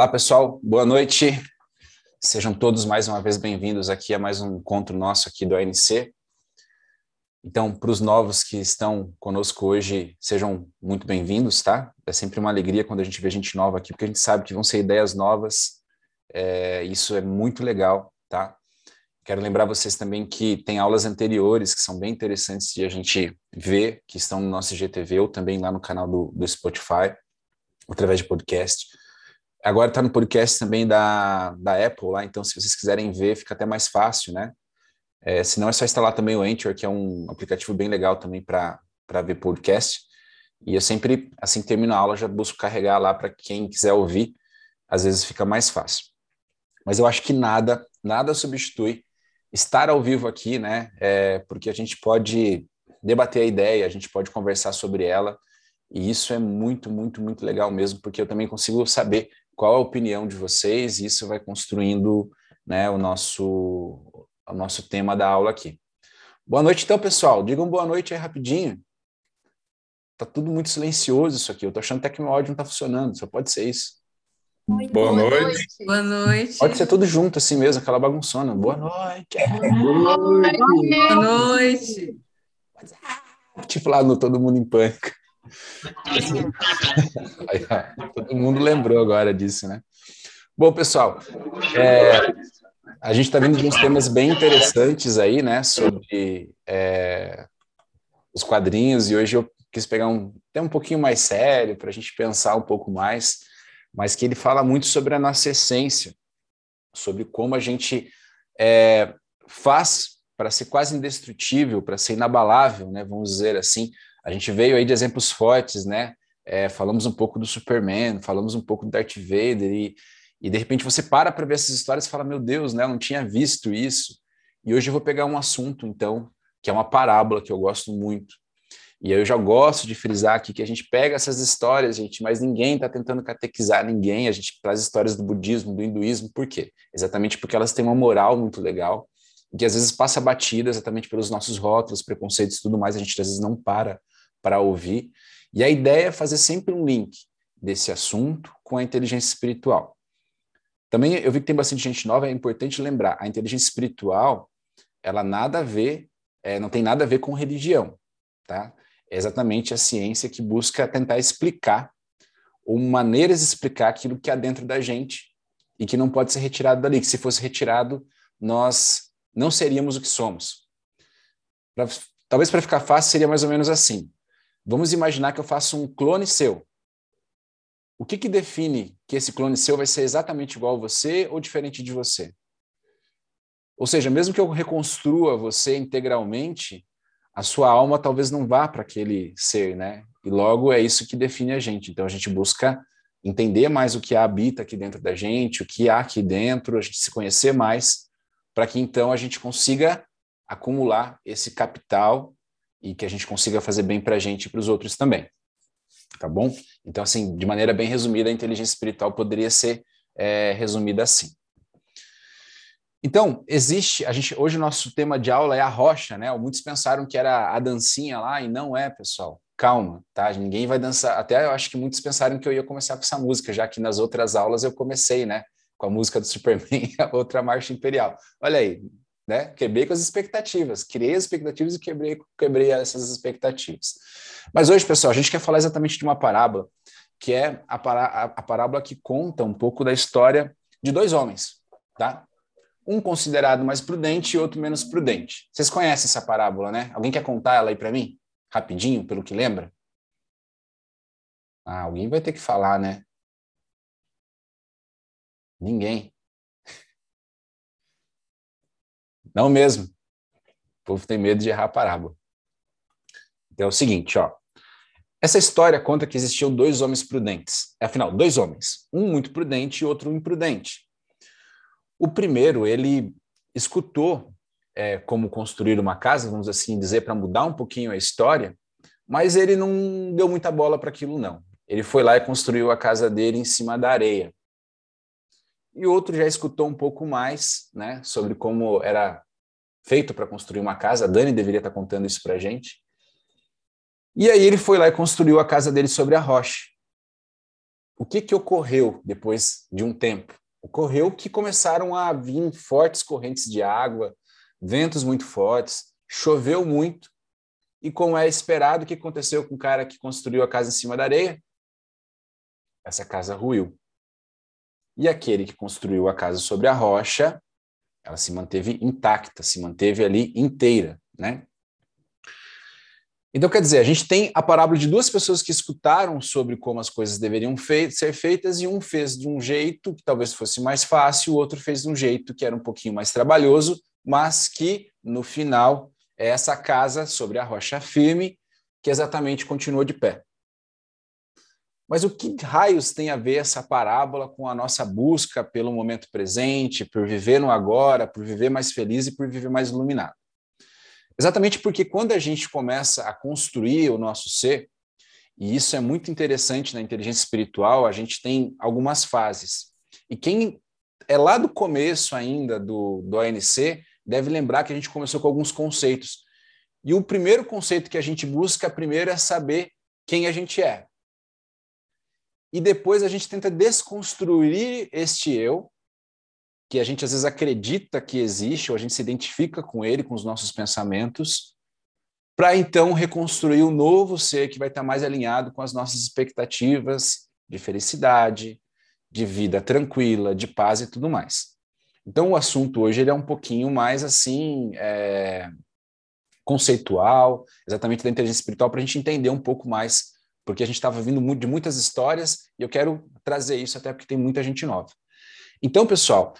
Olá, pessoal, boa noite. Sejam todos mais uma vez bem-vindos aqui a mais um encontro nosso aqui do ANC. Então, para os novos que estão conosco hoje, sejam muito bem-vindos, tá? É sempre uma alegria quando a gente vê gente nova aqui, porque a gente sabe que vão ser ideias novas. É, isso é muito legal, tá? Quero lembrar vocês também que tem aulas anteriores que são bem interessantes de a gente ver, que estão no nosso GTV ou também lá no canal do, do Spotify, através de podcast. Agora está no podcast também da, da Apple lá, então se vocês quiserem ver, fica até mais fácil, né? É, se não, é só instalar também o Anchor, que é um aplicativo bem legal também para ver podcast. E eu sempre, assim que termino a aula, já busco carregar lá para quem quiser ouvir, às vezes fica mais fácil. Mas eu acho que nada, nada substitui estar ao vivo aqui, né? É, porque a gente pode debater a ideia, a gente pode conversar sobre ela, e isso é muito, muito, muito legal mesmo, porque eu também consigo saber qual a opinião de vocês, e isso vai construindo né, o, nosso, o nosso tema da aula aqui. Boa noite, então, pessoal. Digam boa noite aí rapidinho. Tá tudo muito silencioso isso aqui. Eu tô achando até que meu áudio não tá funcionando. Só pode ser isso. Boa, noite. Boa noite. Pode ser tudo junto assim mesmo, aquela bagunçona. Boa noite. Boa noite. Boa noite. Tipo lá no Todo Mundo em Pânico. Todo mundo lembrou agora disso, né? Bom, pessoal, é, a gente está vindo de uns temas bem interessantes aí, né, sobre é, os quadrinhos, e hoje eu quis pegar um tema um pouquinho mais sério, para a gente pensar um pouco mais, mas que ele fala muito sobre a nossa essência, sobre como a gente é, faz para ser quase indestrutível, para ser inabalável, né, vamos dizer assim, a gente veio aí de exemplos fortes, né? É, falamos um pouco do Superman, falamos um pouco do Darth Vader, e, e de repente você para para ver essas histórias e fala: Meu Deus, né? Eu não tinha visto isso. E hoje eu vou pegar um assunto, então, que é uma parábola que eu gosto muito. E eu já gosto de frisar aqui que a gente pega essas histórias, gente, mas ninguém está tentando catequizar ninguém. A gente traz histórias do budismo, do hinduísmo, por quê? Exatamente porque elas têm uma moral muito legal, que às vezes passa batida exatamente pelos nossos rótulos, preconceitos e tudo mais. A gente às vezes não para para ouvir. E a ideia é fazer sempre um link desse assunto com a inteligência espiritual. Também eu vi que tem bastante gente nova, é importante lembrar, a inteligência espiritual, ela nada a ver, é, não tem nada a ver com religião, tá? É exatamente a ciência que busca tentar explicar, ou maneiras de explicar aquilo que há dentro da gente e que não pode ser retirado dali, que se fosse retirado, nós não seríamos o que somos. Pra, talvez para ficar fácil, seria mais ou menos assim. Vamos imaginar que eu faço um clone seu. O que, que define que esse clone seu vai ser exatamente igual a você ou diferente de você? Ou seja, mesmo que eu reconstrua você integralmente, a sua alma talvez não vá para aquele ser, né? E logo é isso que define a gente. Então a gente busca entender mais o que habita aqui dentro da gente, o que há aqui dentro, a gente se conhecer mais, para que então a gente consiga acumular esse capital e que a gente consiga fazer bem para a gente e para os outros também. Tá bom? Então, assim, de maneira bem resumida, a inteligência espiritual poderia ser é, resumida assim. Então, existe, a gente, hoje o nosso tema de aula é a rocha, né? Muitos pensaram que era a dancinha lá e não é, pessoal. Calma, tá? Ninguém vai dançar. Até eu acho que muitos pensaram que eu ia começar com essa música, já que nas outras aulas eu comecei, né? Com a música do Superman, a outra marcha imperial. Olha aí, né? Quebrei com as expectativas, criei as expectativas e quebrei, quebrei essas expectativas. Mas hoje, pessoal, a gente quer falar exatamente de uma parábola, que é a, pará a parábola que conta um pouco da história de dois homens, tá? Um considerado mais prudente e outro menos prudente. Vocês conhecem essa parábola, né? Alguém quer contar ela aí para mim? Rapidinho, pelo que lembra? Ah, alguém vai ter que falar, né? Ninguém. Não mesmo. O povo tem medo de errar a parábola. Então é o seguinte, ó. Essa história conta que existiam dois homens prudentes. Afinal, dois homens, um muito prudente e outro imprudente. O primeiro, ele escutou é, como construir uma casa, vamos assim dizer, para mudar um pouquinho a história, mas ele não deu muita bola para aquilo, não. Ele foi lá e construiu a casa dele em cima da areia e outro já escutou um pouco mais, né, sobre como era feito para construir uma casa. A Dani deveria estar contando isso para a gente. E aí ele foi lá e construiu a casa dele sobre a rocha. o que, que ocorreu depois de um tempo? Ocorreu que começaram a vir fortes correntes de água, ventos muito fortes, choveu muito, e como é esperado, o que aconteceu com o cara que construiu a casa em cima da areia? Essa casa ruiu. E aquele que construiu a casa sobre a rocha, ela se manteve intacta, se manteve ali inteira, né? Então, quer dizer, a gente tem a parábola de duas pessoas que escutaram sobre como as coisas deveriam fei ser feitas, e um fez de um jeito que talvez fosse mais fácil, o outro fez de um jeito que era um pouquinho mais trabalhoso, mas que, no final, é essa casa sobre a rocha firme que exatamente continua de pé. Mas o que raios tem a ver essa parábola com a nossa busca pelo momento presente, por viver no agora, por viver mais feliz e por viver mais iluminado? Exatamente porque quando a gente começa a construir o nosso ser, e isso é muito interessante na inteligência espiritual, a gente tem algumas fases. E quem é lá do começo ainda do, do ANC deve lembrar que a gente começou com alguns conceitos. E o primeiro conceito que a gente busca primeiro é saber quem a gente é. E depois a gente tenta desconstruir este eu que a gente às vezes acredita que existe, ou a gente se identifica com ele, com os nossos pensamentos, para então reconstruir um novo ser que vai estar mais alinhado com as nossas expectativas de felicidade, de vida tranquila, de paz e tudo mais. Então o assunto hoje ele é um pouquinho mais assim é, conceitual, exatamente da inteligência espiritual, para a gente entender um pouco mais, porque a gente estava vindo de muitas histórias e eu quero trazer isso até porque tem muita gente nova. Então, pessoal,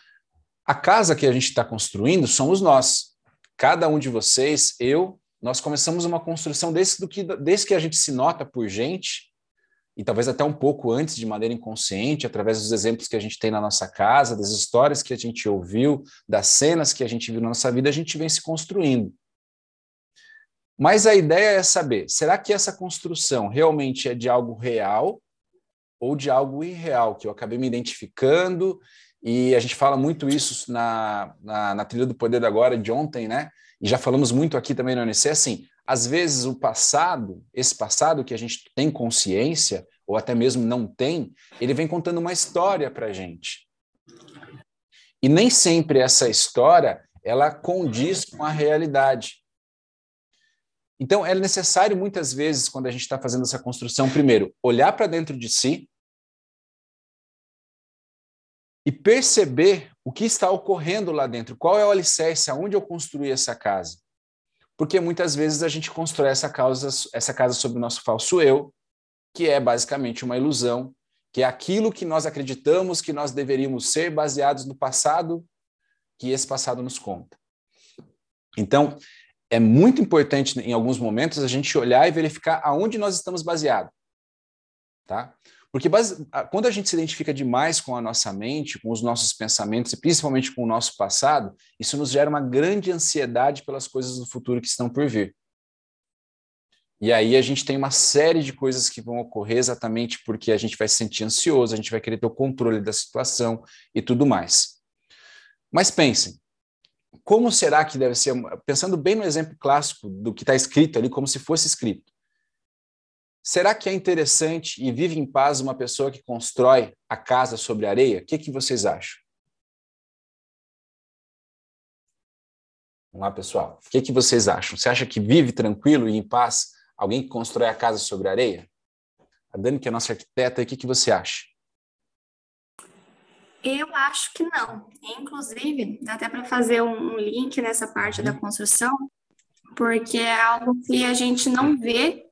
a casa que a gente está construindo somos nós. Cada um de vocês, eu, nós começamos uma construção desde, que, desde que a gente se nota por gente, e talvez até um pouco antes, de maneira inconsciente, através dos exemplos que a gente tem na nossa casa, das histórias que a gente ouviu, das cenas que a gente viu na nossa vida, a gente vem se construindo. Mas a ideia é saber: será que essa construção realmente é de algo real ou de algo irreal, que eu acabei me identificando e a gente fala muito isso na, na, na trilha do poder agora, de ontem, né? E já falamos muito aqui também no ONC, assim, às vezes o passado, esse passado que a gente tem consciência, ou até mesmo não tem, ele vem contando uma história para a gente. E nem sempre essa história, ela condiz com a realidade. Então, é necessário muitas vezes, quando a gente está fazendo essa construção, primeiro, olhar para dentro de si, e perceber o que está ocorrendo lá dentro, qual é o alicerce, aonde eu construí essa casa. Porque muitas vezes a gente constrói essa, causa, essa casa sobre o nosso falso eu, que é basicamente uma ilusão, que é aquilo que nós acreditamos que nós deveríamos ser baseados no passado que esse passado nos conta. Então, é muito importante em alguns momentos a gente olhar e verificar aonde nós estamos baseados. Tá? Porque base, quando a gente se identifica demais com a nossa mente, com os nossos pensamentos e principalmente com o nosso passado, isso nos gera uma grande ansiedade pelas coisas do futuro que estão por vir. E aí a gente tem uma série de coisas que vão ocorrer exatamente porque a gente vai se sentir ansioso, a gente vai querer ter o controle da situação e tudo mais. Mas pensem, como será que deve ser, pensando bem no exemplo clássico do que está escrito ali, como se fosse escrito. Será que é interessante e vive em paz uma pessoa que constrói a casa sobre areia? O que, que vocês acham? Vamos lá, pessoal. O que, que vocês acham? Você acha que vive tranquilo e em paz alguém que constrói a casa sobre areia? A Dani, que é nossa arquiteta, o que, que você acha? Eu acho que não. Inclusive, dá até para fazer um link nessa parte uhum. da construção, porque é algo que a gente não vê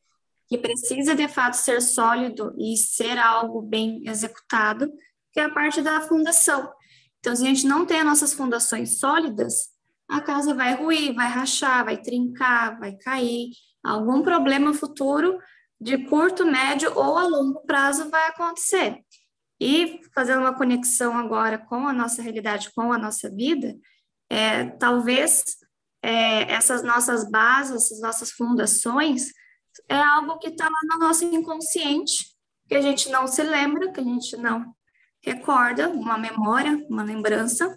que precisa de fato ser sólido e ser algo bem executado, que é a parte da fundação. Então, se a gente não tem as nossas fundações sólidas, a casa vai ruir, vai rachar, vai trincar, vai cair, algum problema futuro de curto, médio ou a longo prazo vai acontecer. E fazendo uma conexão agora com a nossa realidade, com a nossa vida, é, talvez é, essas nossas bases, essas nossas fundações, é algo que está lá no nosso inconsciente, que a gente não se lembra, que a gente não recorda, uma memória, uma lembrança,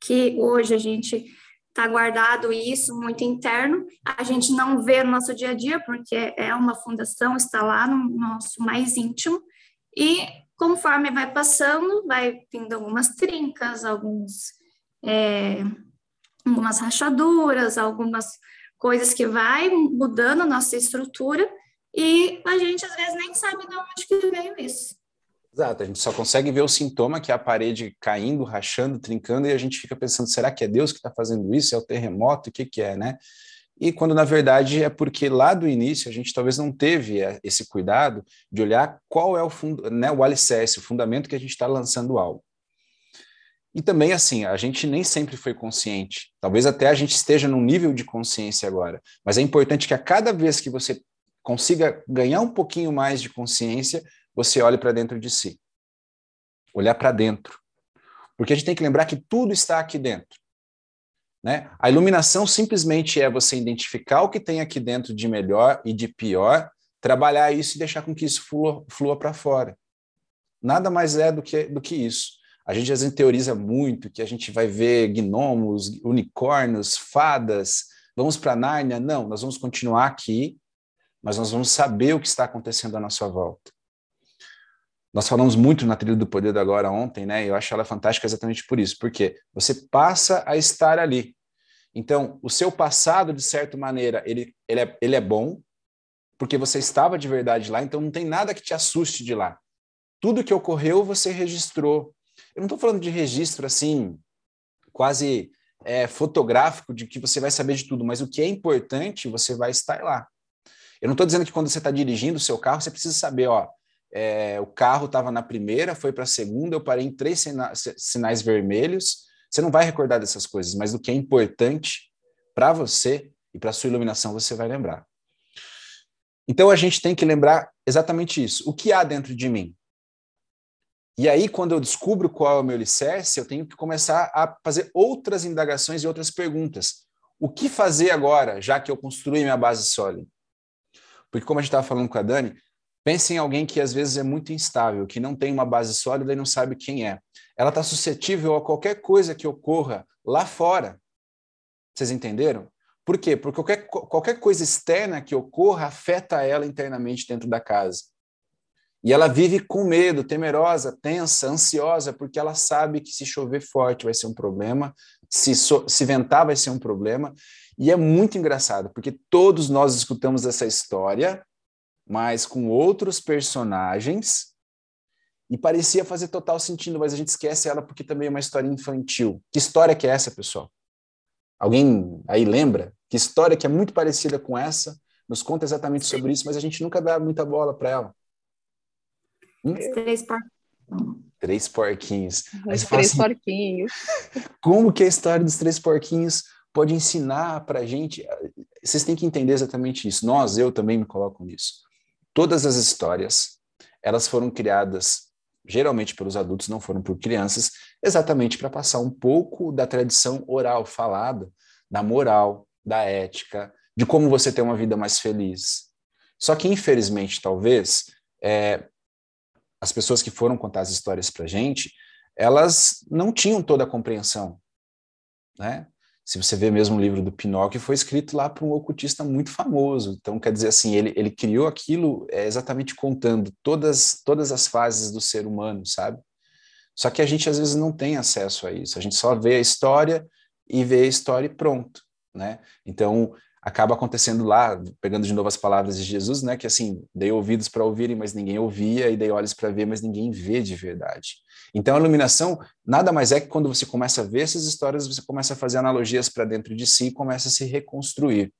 que hoje a gente está guardado isso muito interno, a gente não vê no nosso dia a dia, porque é uma fundação, está lá no nosso mais íntimo, e conforme vai passando, vai vindo algumas trincas, alguns, é, algumas rachaduras, algumas coisas que vai mudando a nossa estrutura e a gente às vezes nem sabe de onde que veio isso. Exato, a gente só consegue ver o sintoma, que é a parede caindo, rachando, trincando, e a gente fica pensando, será que é Deus que está fazendo isso? É o terremoto? O que, que é, né? E quando, na verdade, é porque lá do início a gente talvez não teve é, esse cuidado de olhar qual é o, fundo, né, o alicerce, o fundamento que a gente está lançando algo. E também, assim, a gente nem sempre foi consciente. Talvez até a gente esteja num nível de consciência agora. Mas é importante que a cada vez que você consiga ganhar um pouquinho mais de consciência, você olhe para dentro de si. Olhar para dentro. Porque a gente tem que lembrar que tudo está aqui dentro. Né? A iluminação simplesmente é você identificar o que tem aqui dentro de melhor e de pior, trabalhar isso e deixar com que isso flua, flua para fora. Nada mais é do que, do que isso. A gente às vezes teoriza muito que a gente vai ver gnomos, unicórnios, fadas, vamos para Nárnia. Não, nós vamos continuar aqui, mas nós vamos saber o que está acontecendo à nossa volta. Nós falamos muito na trilha do poder do agora ontem, né? Eu acho ela fantástica exatamente por isso, porque você passa a estar ali. Então, o seu passado, de certa maneira, ele, ele, é, ele é bom, porque você estava de verdade lá, então não tem nada que te assuste de lá. Tudo que ocorreu, você registrou. Eu não estou falando de registro assim, quase é, fotográfico, de que você vai saber de tudo, mas o que é importante, você vai estar lá. Eu não estou dizendo que quando você está dirigindo o seu carro, você precisa saber, ó, é, o carro estava na primeira, foi para a segunda, eu parei em três sina sinais vermelhos. Você não vai recordar dessas coisas, mas do que é importante para você e para sua iluminação, você vai lembrar. Então a gente tem que lembrar exatamente isso. O que há dentro de mim? E aí, quando eu descubro qual é o meu alicerce, eu tenho que começar a fazer outras indagações e outras perguntas. O que fazer agora, já que eu construí minha base sólida? Porque, como a gente estava falando com a Dani, Pense em alguém que às vezes é muito instável, que não tem uma base sólida e não sabe quem é. Ela está suscetível a qualquer coisa que ocorra lá fora. Vocês entenderam? Por quê? Porque qualquer, qualquer coisa externa que ocorra afeta ela internamente dentro da casa. E ela vive com medo, temerosa, tensa, ansiosa, porque ela sabe que se chover forte vai ser um problema, se, so, se ventar vai ser um problema. E é muito engraçado, porque todos nós escutamos essa história mas com outros personagens. E parecia fazer total sentido, mas a gente esquece ela porque também é uma história infantil. Que história que é essa, pessoal? Alguém aí lembra? Que história que é muito parecida com essa? Nos conta exatamente sobre isso, mas a gente nunca dá muita bola para ela. Hum? Três porquinhos. Três porquinhos. Os três assim, porquinhos. Como que a história dos três porquinhos pode ensinar para a gente? Vocês têm que entender exatamente isso. Nós, eu também me coloco nisso. Todas as histórias, elas foram criadas geralmente pelos adultos, não foram por crianças, exatamente para passar um pouco da tradição oral falada, da moral, da ética, de como você ter uma vida mais feliz. Só que, infelizmente, talvez, é, as pessoas que foram contar as histórias para gente, elas não tinham toda a compreensão. Né? Se você vê mesmo o livro do Pinóquio, foi escrito lá por um ocultista muito famoso. Então, quer dizer assim, ele, ele criou aquilo é, exatamente contando todas, todas as fases do ser humano, sabe? Só que a gente às vezes não tem acesso a isso. A gente só vê a história e vê a história e pronto, né? Então, acaba acontecendo lá, pegando de novo as palavras de Jesus, né, que assim, dei ouvidos para ouvirem, mas ninguém ouvia, e dei olhos para ver, mas ninguém vê de verdade. Então, a iluminação nada mais é que quando você começa a ver essas histórias, você começa a fazer analogias para dentro de si e começa a se reconstruir.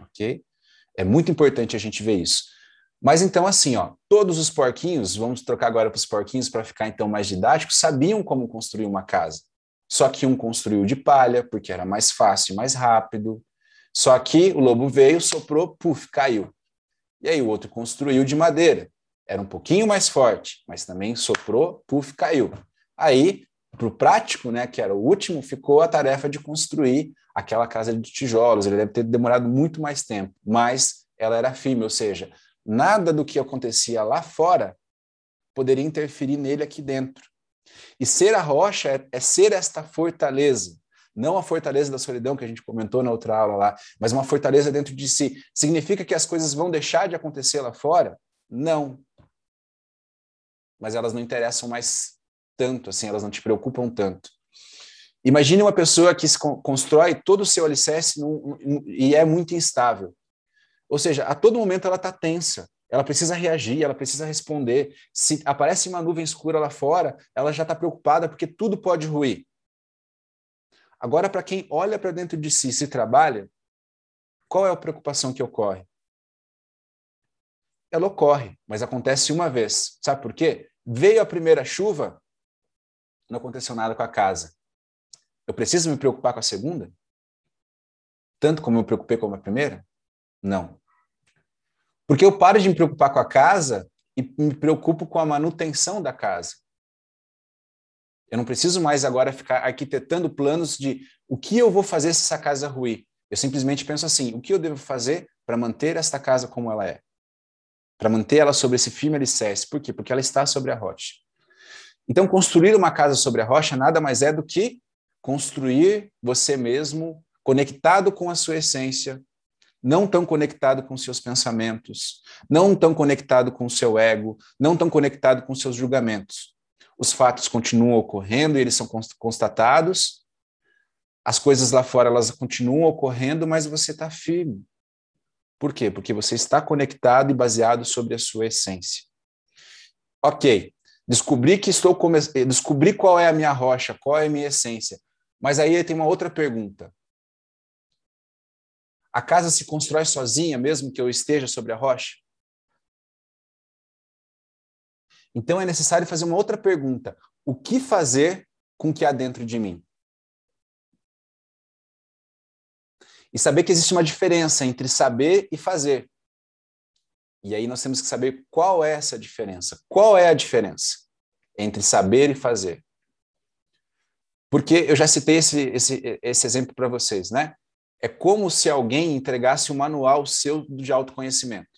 Ok? É muito importante a gente ver isso. Mas então, assim, ó, todos os porquinhos, vamos trocar agora para os porquinhos para ficar então mais didático, sabiam como construir uma casa. Só que um construiu de palha, porque era mais fácil, mais rápido. Só que o lobo veio, soprou, puf, caiu. E aí o outro construiu de madeira era um pouquinho mais forte, mas também soprou, puf, caiu. Aí, para o prático, né, que era o último, ficou a tarefa de construir aquela casa de tijolos. Ele deve ter demorado muito mais tempo, mas ela era firme, ou seja, nada do que acontecia lá fora poderia interferir nele aqui dentro. E ser a rocha é, é ser esta fortaleza, não a fortaleza da solidão que a gente comentou na outra aula lá, mas uma fortaleza dentro de si. Significa que as coisas vão deixar de acontecer lá fora? Não. mas elas não interessam mais tanto, assim, elas não te preocupam tanto. Imagine uma pessoa que constrói todo o seu alicerce num, num, e é muito instável. Ou seja, a todo momento ela está tensa, ela precisa reagir, ela precisa responder. Se aparece uma nuvem escura lá fora, ela já está preocupada porque tudo pode ruir. Agora, para quem olha para dentro de si e se trabalha, qual é a preocupação que ocorre? Ela ocorre, mas acontece uma vez. Sabe por quê? Veio a primeira chuva, não aconteceu nada com a casa. Eu preciso me preocupar com a segunda? Tanto como eu me preocupei com a primeira? Não. Porque eu paro de me preocupar com a casa e me preocupo com a manutenção da casa. Eu não preciso mais agora ficar arquitetando planos de o que eu vou fazer se essa casa ruir. Eu simplesmente penso assim: o que eu devo fazer para manter esta casa como ela é? Para manter ela sobre esse firme alicerce. Por quê? Porque ela está sobre a rocha. Então, construir uma casa sobre a rocha nada mais é do que construir você mesmo conectado com a sua essência, não tão conectado com seus pensamentos, não tão conectado com o seu ego, não tão conectado com seus julgamentos. Os fatos continuam ocorrendo e eles são constatados. As coisas lá fora elas continuam ocorrendo, mas você está firme. Por quê? Porque você está conectado e baseado sobre a sua essência. Ok, descobri que estou come... descobri qual é a minha rocha, qual é a minha essência. Mas aí tem uma outra pergunta. A casa se constrói sozinha, mesmo que eu esteja sobre a rocha? Então é necessário fazer uma outra pergunta: o que fazer com o que há dentro de mim? E saber que existe uma diferença entre saber e fazer. E aí nós temos que saber qual é essa diferença. Qual é a diferença entre saber e fazer? Porque eu já citei esse, esse, esse exemplo para vocês, né? É como se alguém entregasse um manual seu de autoconhecimento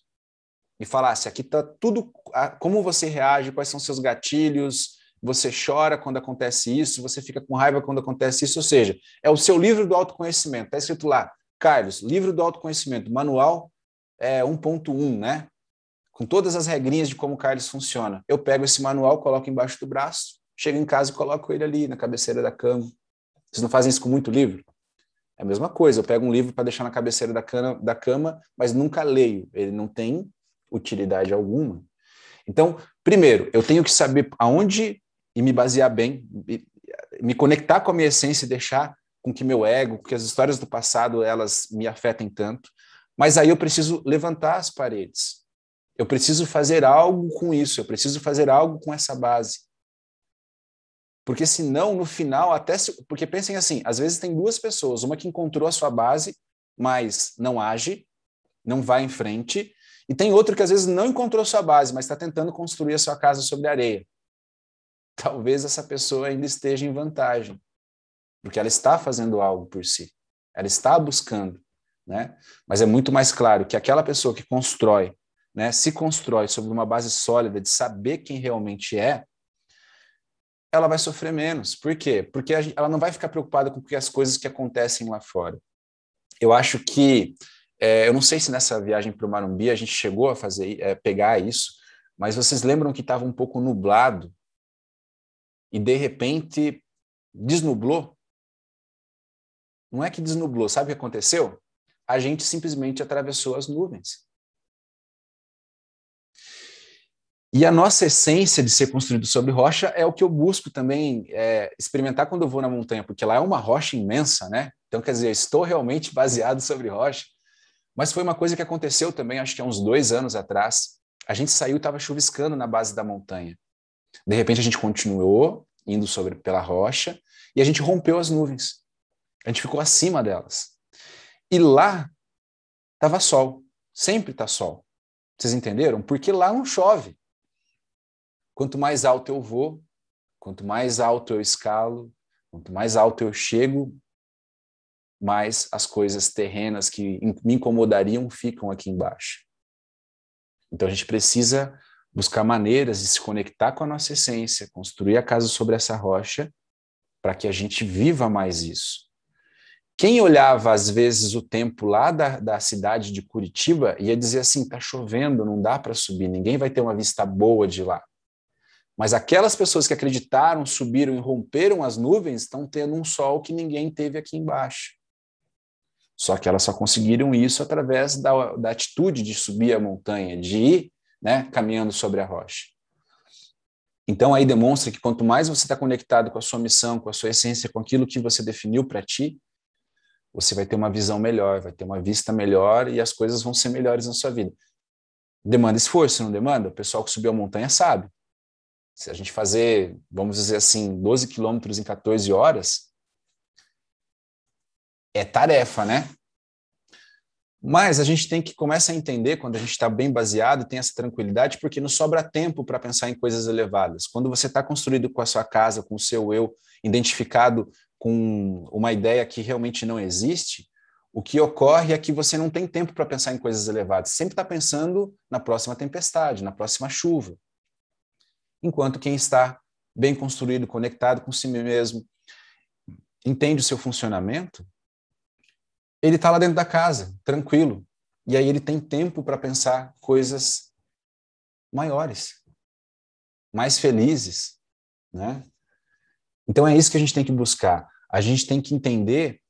e falasse: aqui está tudo, como você reage, quais são seus gatilhos, você chora quando acontece isso, você fica com raiva quando acontece isso. Ou seja, é o seu livro do autoconhecimento. Está escrito lá, Carlos, livro do autoconhecimento, manual é, 1.1, né? Com todas as regrinhas de como o Carlos funciona. Eu pego esse manual, coloco embaixo do braço, chego em casa e coloco ele ali na cabeceira da cama. Vocês não fazem isso com muito livro? É a mesma coisa, eu pego um livro para deixar na cabeceira da cama, da cama, mas nunca leio. Ele não tem utilidade alguma. Então, primeiro, eu tenho que saber aonde e me basear bem, me conectar com a minha essência e deixar com que meu ego, que as histórias do passado elas me afetem tanto. Mas aí eu preciso levantar as paredes. Eu preciso fazer algo com isso, eu preciso fazer algo com essa base. Porque senão, no final, até se, porque pensem assim, às vezes tem duas pessoas, uma que encontrou a sua base, mas não age, não vai em frente, e tem outra que às vezes não encontrou sua base, mas está tentando construir a sua casa sobre areia. Talvez essa pessoa ainda esteja em vantagem, porque ela está fazendo algo por si, ela está buscando, né? Mas é muito mais claro que aquela pessoa que constrói, né, se constrói sobre uma base sólida de saber quem realmente é, ela vai sofrer menos. Por quê? Porque ela não vai ficar preocupada com as coisas que acontecem lá fora. Eu acho que, é, eu não sei se nessa viagem para o Marumbi a gente chegou a fazer, é, pegar isso, mas vocês lembram que estava um pouco nublado e de repente desnublou? Não é que desnublou, sabe o que aconteceu? A gente simplesmente atravessou as nuvens. E a nossa essência de ser construído sobre rocha é o que eu busco também é, experimentar quando eu vou na montanha, porque lá é uma rocha imensa, né? Então, quer dizer, estou realmente baseado sobre rocha. Mas foi uma coisa que aconteceu também, acho que há uns dois anos atrás. A gente saiu e estava chuviscando na base da montanha. De repente, a gente continuou indo sobre pela rocha e a gente rompeu as nuvens. A gente ficou acima delas. E lá estava sol. Sempre está sol. Vocês entenderam? Porque lá não chove. Quanto mais alto eu vou, quanto mais alto eu escalo, quanto mais alto eu chego, mais as coisas terrenas que me incomodariam ficam aqui embaixo. Então a gente precisa buscar maneiras de se conectar com a nossa essência, construir a casa sobre essa rocha, para que a gente viva mais isso. Quem olhava às vezes o tempo lá da, da cidade de Curitiba ia dizer assim: está chovendo, não dá para subir, ninguém vai ter uma vista boa de lá. Mas aquelas pessoas que acreditaram, subiram e romperam as nuvens estão tendo um sol que ninguém teve aqui embaixo. Só que elas só conseguiram isso através da, da atitude de subir a montanha, de ir né, caminhando sobre a rocha. Então aí demonstra que quanto mais você está conectado com a sua missão, com a sua essência, com aquilo que você definiu para ti, você vai ter uma visão melhor, vai ter uma vista melhor e as coisas vão ser melhores na sua vida. Demanda esforço, não demanda? O pessoal que subiu a montanha sabe. Se a gente fazer, vamos dizer assim, 12 quilômetros em 14 horas, é tarefa, né? Mas a gente tem que começar a entender quando a gente está bem baseado, tem essa tranquilidade, porque não sobra tempo para pensar em coisas elevadas. Quando você está construído com a sua casa, com o seu eu, identificado com uma ideia que realmente não existe, o que ocorre é que você não tem tempo para pensar em coisas elevadas. Sempre está pensando na próxima tempestade, na próxima chuva enquanto quem está bem construído, conectado com si mesmo, entende o seu funcionamento, ele está lá dentro da casa, tranquilo. E aí ele tem tempo para pensar coisas maiores, mais felizes, né? Então é isso que a gente tem que buscar. A gente tem que entender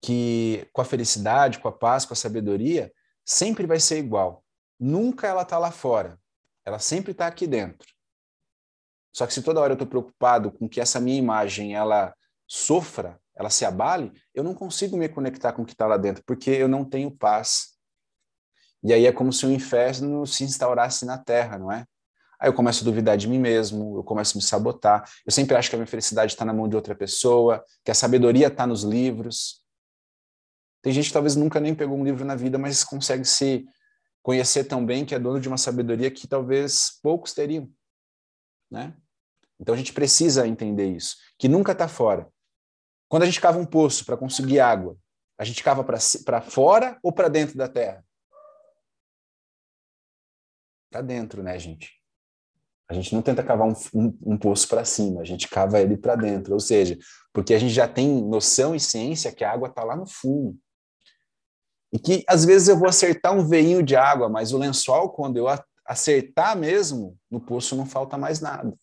que com a felicidade, com a paz, com a sabedoria, sempre vai ser igual. Nunca ela está lá fora. Ela sempre está aqui dentro. Só que se toda hora eu estou preocupado com que essa minha imagem ela sofra, ela se abale, eu não consigo me conectar com o que está lá dentro, porque eu não tenho paz. E aí é como se o inferno se instaurasse na Terra, não é? Aí eu começo a duvidar de mim mesmo, eu começo a me sabotar. Eu sempre acho que a minha felicidade está na mão de outra pessoa, que a sabedoria está nos livros. Tem gente que talvez nunca nem pegou um livro na vida, mas consegue se conhecer tão bem que é dono de uma sabedoria que talvez poucos teriam, né? Então a gente precisa entender isso, que nunca está fora. Quando a gente cava um poço para conseguir água, a gente cava para fora ou para dentro da terra? Para dentro, né, gente? A gente não tenta cavar um, um, um poço para cima, a gente cava ele para dentro, ou seja, porque a gente já tem noção e ciência que a água está lá no fundo. E que às vezes eu vou acertar um veinho de água, mas o lençol, quando eu acertar mesmo, no poço não falta mais nada.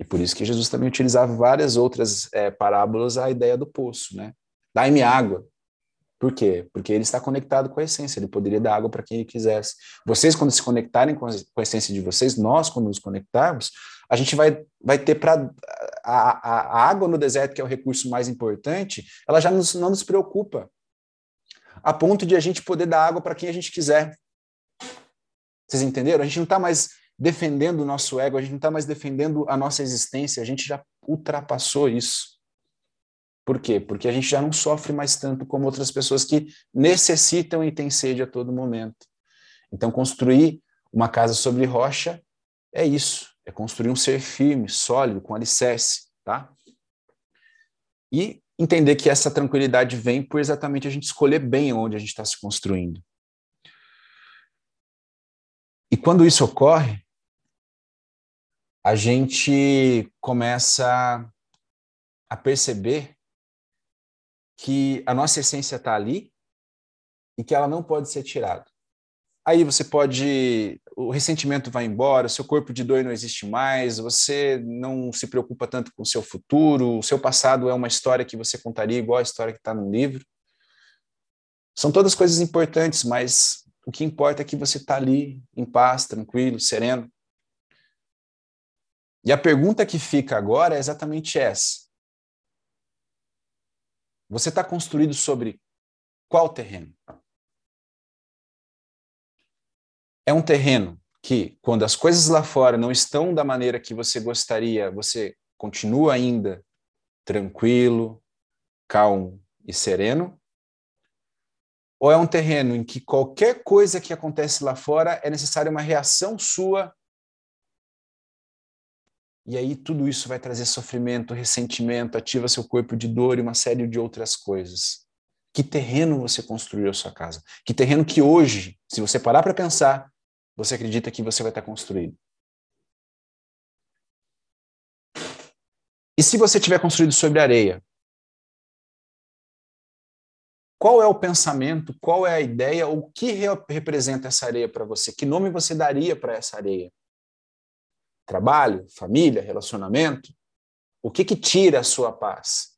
E por isso que Jesus também utilizava várias outras é, parábolas à ideia do poço, né? Dai-me água. Por quê? Porque ele está conectado com a essência, ele poderia dar água para quem ele quisesse. Vocês, quando se conectarem com a essência de vocês, nós, quando nos conectarmos, a gente vai, vai ter para. A, a, a, água no deserto, que é o recurso mais importante, ela já nos, não nos preocupa, a ponto de a gente poder dar água para quem a gente quiser. Vocês entenderam? A gente não está mais defendendo o nosso ego, a gente não está mais defendendo a nossa existência, a gente já ultrapassou isso. Por quê? Porque a gente já não sofre mais tanto como outras pessoas que necessitam e têm sede a todo momento. Então, construir uma casa sobre rocha é isso, é construir um ser firme, sólido, com alicerce, tá? E entender que essa tranquilidade vem por exatamente a gente escolher bem onde a gente está se construindo. E quando isso ocorre, a gente começa a perceber que a nossa essência está ali e que ela não pode ser tirada. Aí você pode. O ressentimento vai embora, seu corpo de dor não existe mais, você não se preocupa tanto com o seu futuro, o seu passado é uma história que você contaria igual a história que está no livro. São todas coisas importantes, mas o que importa é que você está ali em paz, tranquilo, sereno. E a pergunta que fica agora é exatamente essa. Você está construído sobre qual terreno? É um terreno que, quando as coisas lá fora não estão da maneira que você gostaria, você continua ainda tranquilo, calmo e sereno? Ou é um terreno em que qualquer coisa que acontece lá fora é necessária uma reação sua e aí tudo isso vai trazer sofrimento, ressentimento, ativa seu corpo de dor e uma série de outras coisas. Que terreno você construiu a sua casa? Que terreno que hoje, se você parar para pensar, você acredita que você vai estar construído? E se você tiver construído sobre areia? Qual é o pensamento, qual é a ideia, o que representa essa areia para você? Que nome você daria para essa areia? Trabalho, família, relacionamento? O que que tira a sua paz?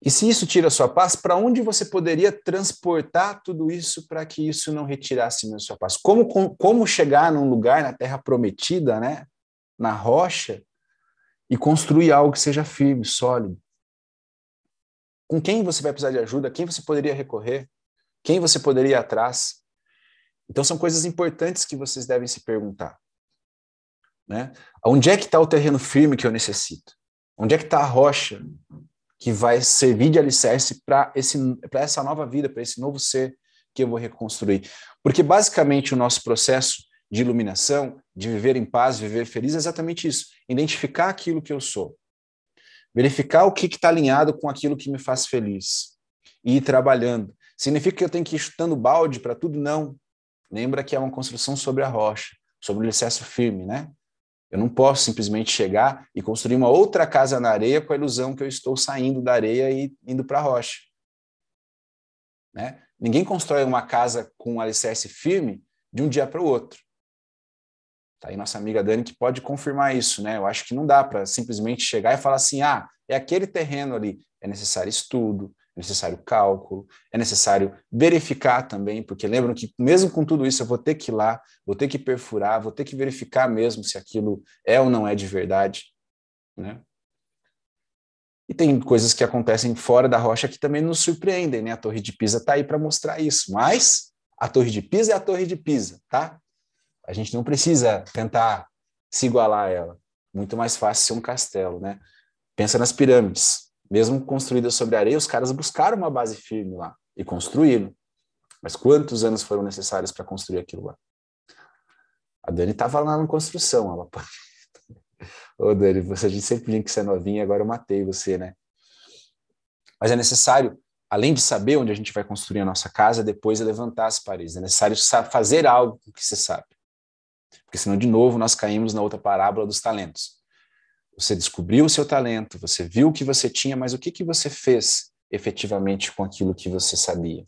E se isso tira a sua paz, para onde você poderia transportar tudo isso para que isso não retirasse a sua paz? Como, como, chegar num lugar na terra prometida, né? na rocha, e construir algo que seja firme, sólido? Com quem você vai precisar de ajuda? Quem você poderia recorrer? Quem você poderia ir atrás? Então, são coisas importantes que vocês devem se perguntar. Né? Onde é que está o terreno firme que eu necessito? Onde é que está a rocha que vai servir de alicerce para essa nova vida, para esse novo ser que eu vou reconstruir? Porque, basicamente, o nosso processo de iluminação, de viver em paz, viver feliz, é exatamente isso. Identificar aquilo que eu sou. Verificar o que está alinhado com aquilo que me faz feliz. E ir trabalhando. Significa que eu tenho que ir chutando balde para tudo? Não. Lembra que é uma construção sobre a rocha, sobre o alicerce firme, né? Eu não posso simplesmente chegar e construir uma outra casa na areia com a ilusão que eu estou saindo da areia e indo para a rocha. Né? Ninguém constrói uma casa com um alicerce firme de um dia para o outro. Tá aí nossa amiga Dani que pode confirmar isso, né? Eu acho que não dá para simplesmente chegar e falar assim: ah, é aquele terreno ali. É necessário estudo, é necessário cálculo, é necessário verificar também, porque lembram que mesmo com tudo isso eu vou ter que ir lá, vou ter que perfurar, vou ter que verificar mesmo se aquilo é ou não é de verdade, né? E tem coisas que acontecem fora da rocha que também nos surpreendem, né? A Torre de Pisa está aí para mostrar isso, mas a Torre de Pisa é a Torre de Pisa, tá? A gente não precisa tentar se igualar a ela. Muito mais fácil ser um castelo, né? Pensa nas pirâmides mesmo construída sobre areia, os caras buscaram uma base firme lá e construíram. Mas quantos anos foram necessários para construir aquilo lá? A Dani estava lá na construção. Ela... Ô, Dani, você, a gente sempre tinha que ser novinha, agora eu matei você, né? Mas é necessário, além de saber onde a gente vai construir a nossa casa, depois levantar as paredes. É necessário fazer algo que você sabe. Porque senão, de novo, nós caímos na outra parábola dos talentos. Você descobriu o seu talento, você viu o que você tinha, mas o que, que você fez efetivamente com aquilo que você sabia?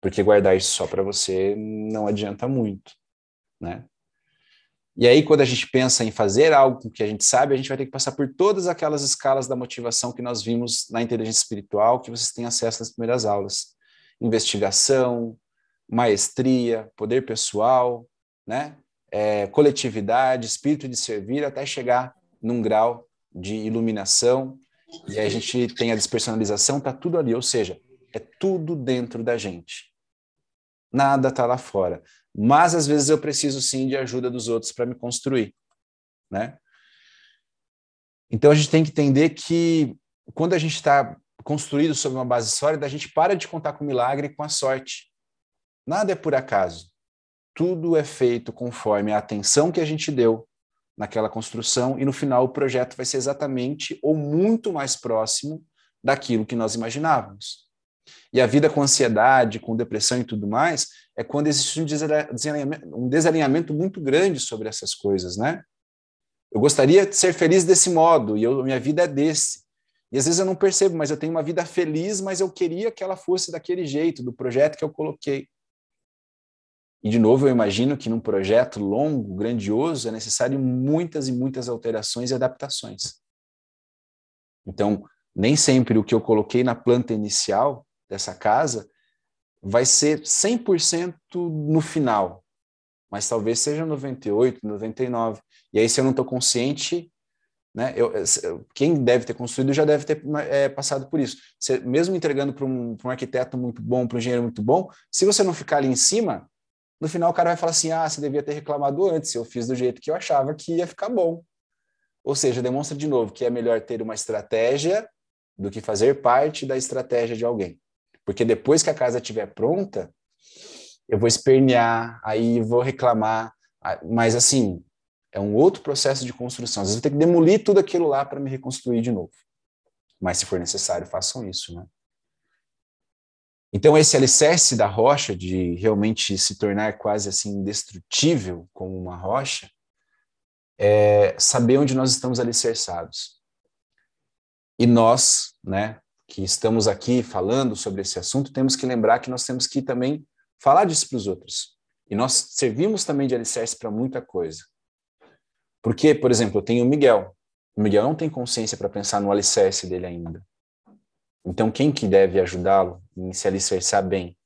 Porque guardar isso só para você não adianta muito, né? E aí, quando a gente pensa em fazer algo que a gente sabe, a gente vai ter que passar por todas aquelas escalas da motivação que nós vimos na inteligência espiritual, que vocês têm acesso nas primeiras aulas. Investigação, maestria, poder pessoal, né? É, coletividade, espírito de servir, até chegar num grau de iluminação. E a gente tem a despersonalização, tá tudo ali, ou seja, é tudo dentro da gente. Nada tá lá fora. Mas às vezes eu preciso sim de ajuda dos outros para me construir, né? Então a gente tem que entender que quando a gente está construído sobre uma base sólida, a gente para de contar com o milagre e com a sorte. Nada é por acaso tudo é feito conforme a atenção que a gente deu naquela construção e no final o projeto vai ser exatamente ou muito mais próximo daquilo que nós imaginávamos. E a vida com ansiedade, com depressão e tudo mais, é quando existe um desalinhamento, um desalinhamento muito grande sobre essas coisas, né? Eu gostaria de ser feliz desse modo e eu, minha vida é desse. E às vezes eu não percebo, mas eu tenho uma vida feliz, mas eu queria que ela fosse daquele jeito, do projeto que eu coloquei. E, de novo, eu imagino que num projeto longo, grandioso, é necessário muitas e muitas alterações e adaptações. Então, nem sempre o que eu coloquei na planta inicial dessa casa vai ser 100% no final, mas talvez seja 98, 99. E aí, se eu não estou consciente, né, eu, quem deve ter construído já deve ter é, passado por isso. Você, mesmo entregando para um, um arquiteto muito bom, para um engenheiro muito bom, se você não ficar ali em cima, no final o cara vai falar assim: ah, você devia ter reclamado antes, eu fiz do jeito que eu achava que ia ficar bom. Ou seja, demonstra de novo que é melhor ter uma estratégia do que fazer parte da estratégia de alguém. Porque depois que a casa estiver pronta, eu vou espernear, aí vou reclamar, mas assim, é um outro processo de construção. Às vezes eu tenho que demolir tudo aquilo lá para me reconstruir de novo. Mas se for necessário, façam isso, né? Então, esse alicerce da rocha, de realmente se tornar quase assim indestrutível como uma rocha, é saber onde nós estamos alicerçados. E nós, né, que estamos aqui falando sobre esse assunto, temos que lembrar que nós temos que também falar disso para os outros. E nós servimos também de alicerce para muita coisa. Porque, por exemplo, eu tenho o Miguel. O Miguel não tem consciência para pensar no alicerce dele ainda. Então, quem que deve ajudá-lo em se alicerçar bem?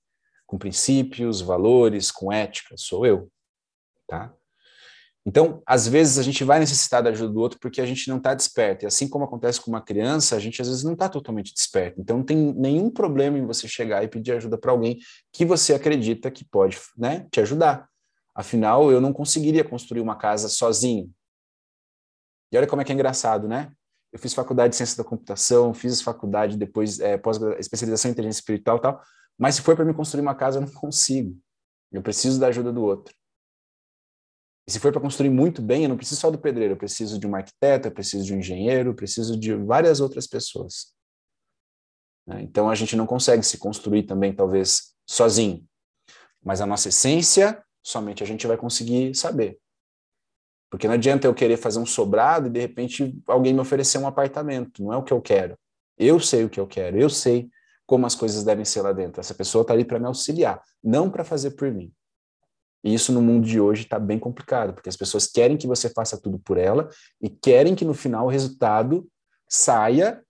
Com princípios, valores, com ética? Sou eu. Tá? Então, às vezes, a gente vai necessitar da ajuda do outro porque a gente não está desperto. E assim como acontece com uma criança, a gente às vezes não está totalmente desperto. Então, não tem nenhum problema em você chegar e pedir ajuda para alguém que você acredita que pode né, te ajudar. Afinal, eu não conseguiria construir uma casa sozinho. E olha como é que é engraçado, né? Eu fiz faculdade de ciência da computação, fiz faculdade depois, é, pós especialização em inteligência espiritual e tal, mas se for para me construir uma casa, eu não consigo. Eu preciso da ajuda do outro. E se for para construir muito bem, eu não preciso só do pedreiro, eu preciso de um arquiteto, eu preciso de um engenheiro, eu preciso de várias outras pessoas. Né? Então a gente não consegue se construir também, talvez, sozinho. Mas a nossa essência, somente a gente vai conseguir saber. Porque não adianta eu querer fazer um sobrado e de repente alguém me oferecer um apartamento. Não é o que eu quero. Eu sei o que eu quero, eu sei como as coisas devem ser lá dentro. Essa pessoa está ali para me auxiliar, não para fazer por mim. E isso no mundo de hoje está bem complicado, porque as pessoas querem que você faça tudo por ela e querem que no final o resultado saia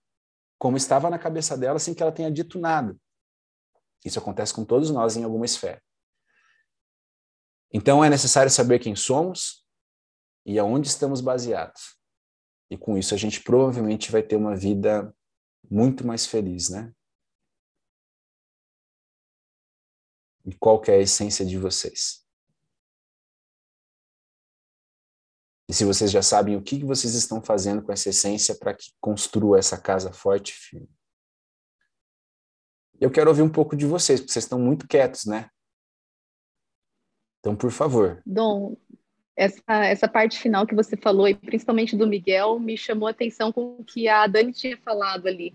como estava na cabeça dela sem que ela tenha dito nada. Isso acontece com todos nós em alguma esfera. Então é necessário saber quem somos e aonde estamos baseados. E com isso a gente provavelmente vai ter uma vida muito mais feliz, né? E qual é a essência de vocês? E se vocês já sabem o que vocês estão fazendo com essa essência para que construa essa casa forte e firme. Eu quero ouvir um pouco de vocês, porque vocês estão muito quietos, né? Então, por favor. Dom, essa, essa parte final que você falou, e principalmente do Miguel, me chamou a atenção com o que a Dani tinha falado ali.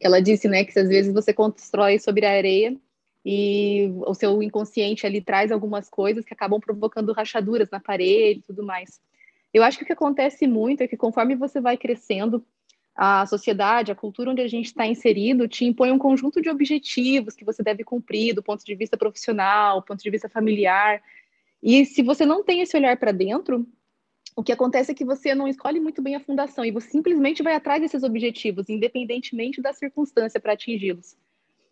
Ela disse, né, que às vezes você constrói sobre a areia e o seu inconsciente ali traz algumas coisas que acabam provocando rachaduras na parede e tudo mais. Eu acho que o que acontece muito é que conforme você vai crescendo, a sociedade, a cultura onde a gente está inserido, te impõe um conjunto de objetivos que você deve cumprir do ponto de vista profissional, do ponto de vista familiar. E se você não tem esse olhar para dentro, o que acontece é que você não escolhe muito bem a fundação e você simplesmente vai atrás desses objetivos, independentemente da circunstância para atingi-los.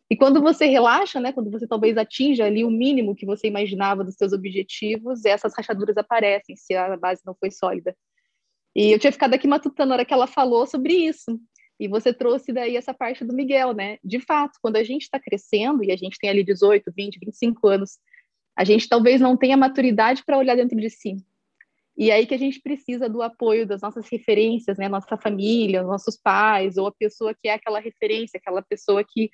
E quando você relaxa, né, quando você talvez atinja ali o mínimo que você imaginava dos seus objetivos, essas rachaduras aparecem, se a base não foi sólida. E eu tinha ficado aqui matutando na hora que ela falou sobre isso. E você trouxe daí essa parte do Miguel, né? De fato, quando a gente está crescendo, e a gente tem ali 18, 20, 25 anos, a gente talvez não tenha maturidade para olhar dentro de si. E aí que a gente precisa do apoio das nossas referências, né? Nossa família, nossos pais, ou a pessoa que é aquela referência, aquela pessoa que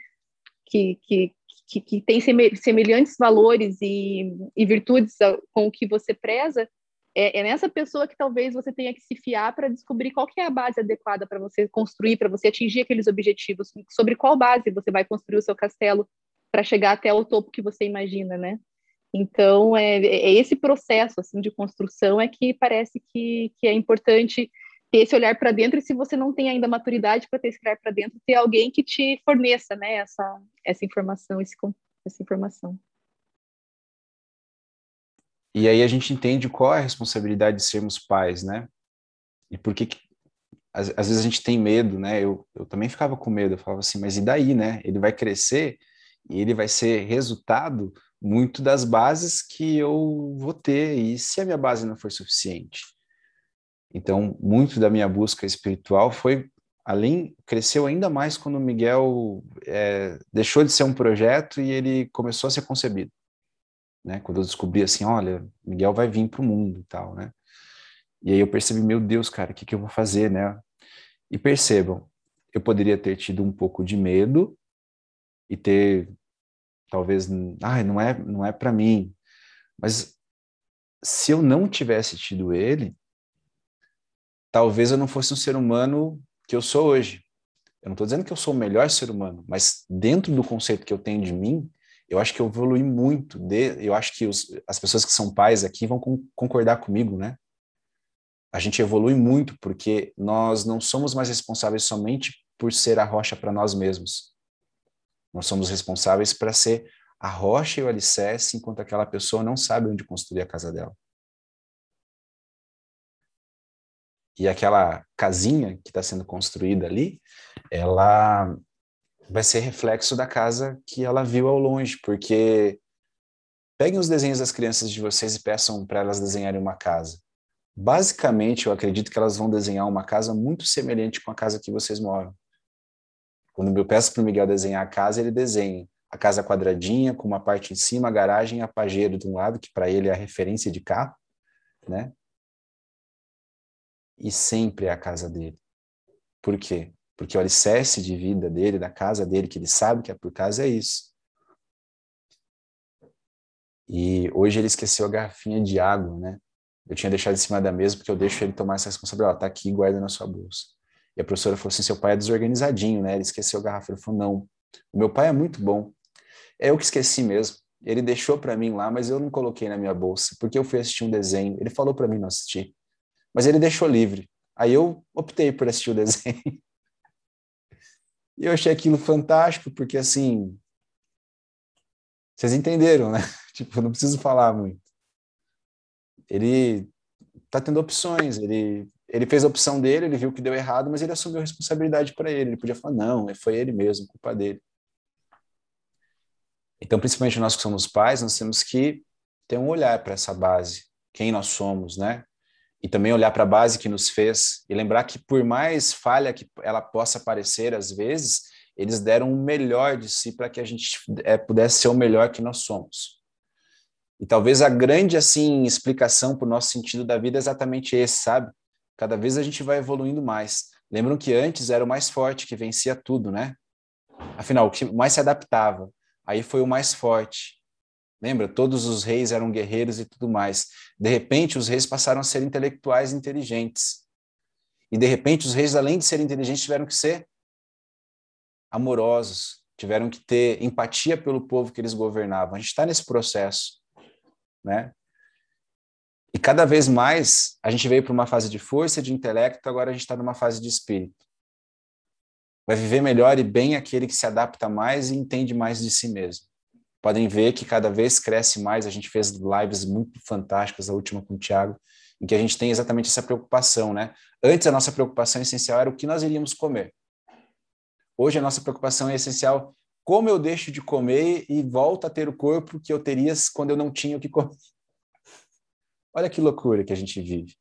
que, que, que, que tem semelhantes valores e, e virtudes com o que você preza, é, é, nessa pessoa que talvez você tenha que se fiar para descobrir qual é a base adequada para você construir, para você atingir aqueles objetivos, sobre qual base você vai construir o seu castelo para chegar até o topo que você imagina, né? Então, é, é esse processo assim de construção é que parece que, que é importante ter esse olhar para dentro e se você não tem ainda maturidade para ter esse olhar para dentro, ter alguém que te forneça, né, essa, essa informação, esse, essa informação. E aí a gente entende qual é a responsabilidade de sermos pais, né? E por que, que às, às, vezes a gente tem medo, né? Eu, eu também ficava com medo, eu falava assim, mas e daí, né? Ele vai crescer e ele vai ser resultado muito das bases que eu vou ter. E se a minha base não for suficiente? Então, muito da minha busca espiritual foi além cresceu ainda mais quando o Miguel é, deixou de ser um projeto e ele começou a ser concebido, né? Quando eu descobri assim, olha, Miguel vai vir para o mundo e tal, né? E aí eu percebi, meu Deus, cara, o que, que eu vou fazer, né? E percebam, eu poderia ter tido um pouco de medo e ter talvez, ah, não é, não é para mim. Mas se eu não tivesse tido ele, talvez eu não fosse um ser humano que eu sou hoje. Eu não estou dizendo que eu sou o melhor ser humano, mas dentro do conceito que eu tenho de mim, eu acho que eu evolui muito. De, eu acho que os, as pessoas que são pais aqui vão com, concordar comigo, né? A gente evolui muito porque nós não somos mais responsáveis somente por ser a rocha para nós mesmos. Nós somos responsáveis para ser a rocha e o alicerce, enquanto aquela pessoa não sabe onde construir a casa dela. E aquela casinha que está sendo construída ali, ela vai ser reflexo da casa que ela viu ao longe, porque peguem os desenhos das crianças de vocês e peçam para elas desenharem uma casa. Basicamente, eu acredito que elas vão desenhar uma casa muito semelhante com a casa que vocês moram. Quando eu peço para o Miguel desenhar a casa, ele desenha a casa quadradinha, com uma parte em cima, a garagem a pajeiro de um lado, que para ele é a referência de carro, né? E sempre é a casa dele. Por quê? Porque o alicerce de vida dele, da casa dele, que ele sabe que é por casa, é isso. E hoje ele esqueceu a garrafinha de água, né? Eu tinha deixado em cima da mesa porque eu deixo ele tomar essa responsabilidade. Ó, tá aqui, guarda na sua bolsa. E a professora falou assim: seu pai é desorganizadinho, né? Ele esqueceu a garrafa. Ele falou: não, o meu pai é muito bom. É eu que esqueci mesmo. Ele deixou para mim lá, mas eu não coloquei na minha bolsa, porque eu fui assistir um desenho. Ele falou para mim não assistir, mas ele deixou livre. Aí eu optei por assistir o desenho. E eu achei aquilo fantástico, porque assim. Vocês entenderam, né? Tipo, eu não preciso falar muito. Ele tá tendo opções, ele ele fez a opção dele, ele viu que deu errado, mas ele assumiu a responsabilidade para ele. Ele podia falar, não, foi ele mesmo, culpa dele. Então, principalmente nós que somos pais, nós temos que ter um olhar para essa base, quem nós somos, né? E também olhar para a base que nos fez e lembrar que por mais falha que ela possa parecer às vezes, eles deram o melhor de si para que a gente é, pudesse ser o melhor que nós somos. E talvez a grande assim explicação para o nosso sentido da vida é exatamente esse, sabe? Cada vez a gente vai evoluindo mais. Lembram que antes era o mais forte que vencia tudo, né? Afinal, o que mais se adaptava. Aí foi o mais forte. Lembra? Todos os reis eram guerreiros e tudo mais. De repente, os reis passaram a ser intelectuais inteligentes. E de repente, os reis, além de serem inteligentes, tiveram que ser amorosos, tiveram que ter empatia pelo povo que eles governavam. A gente está nesse processo, né? E cada vez mais a gente veio para uma fase de força, de intelecto, agora a gente está numa fase de espírito. Vai viver melhor e bem aquele que se adapta mais e entende mais de si mesmo. Podem ver que cada vez cresce mais. A gente fez lives muito fantásticas, a última com o Tiago, em que a gente tem exatamente essa preocupação, né? Antes a nossa preocupação essencial era o que nós iríamos comer. Hoje a nossa preocupação é essencial como eu deixo de comer e volto a ter o corpo que eu teria quando eu não tinha o que comer. Olha que loucura que a gente vive.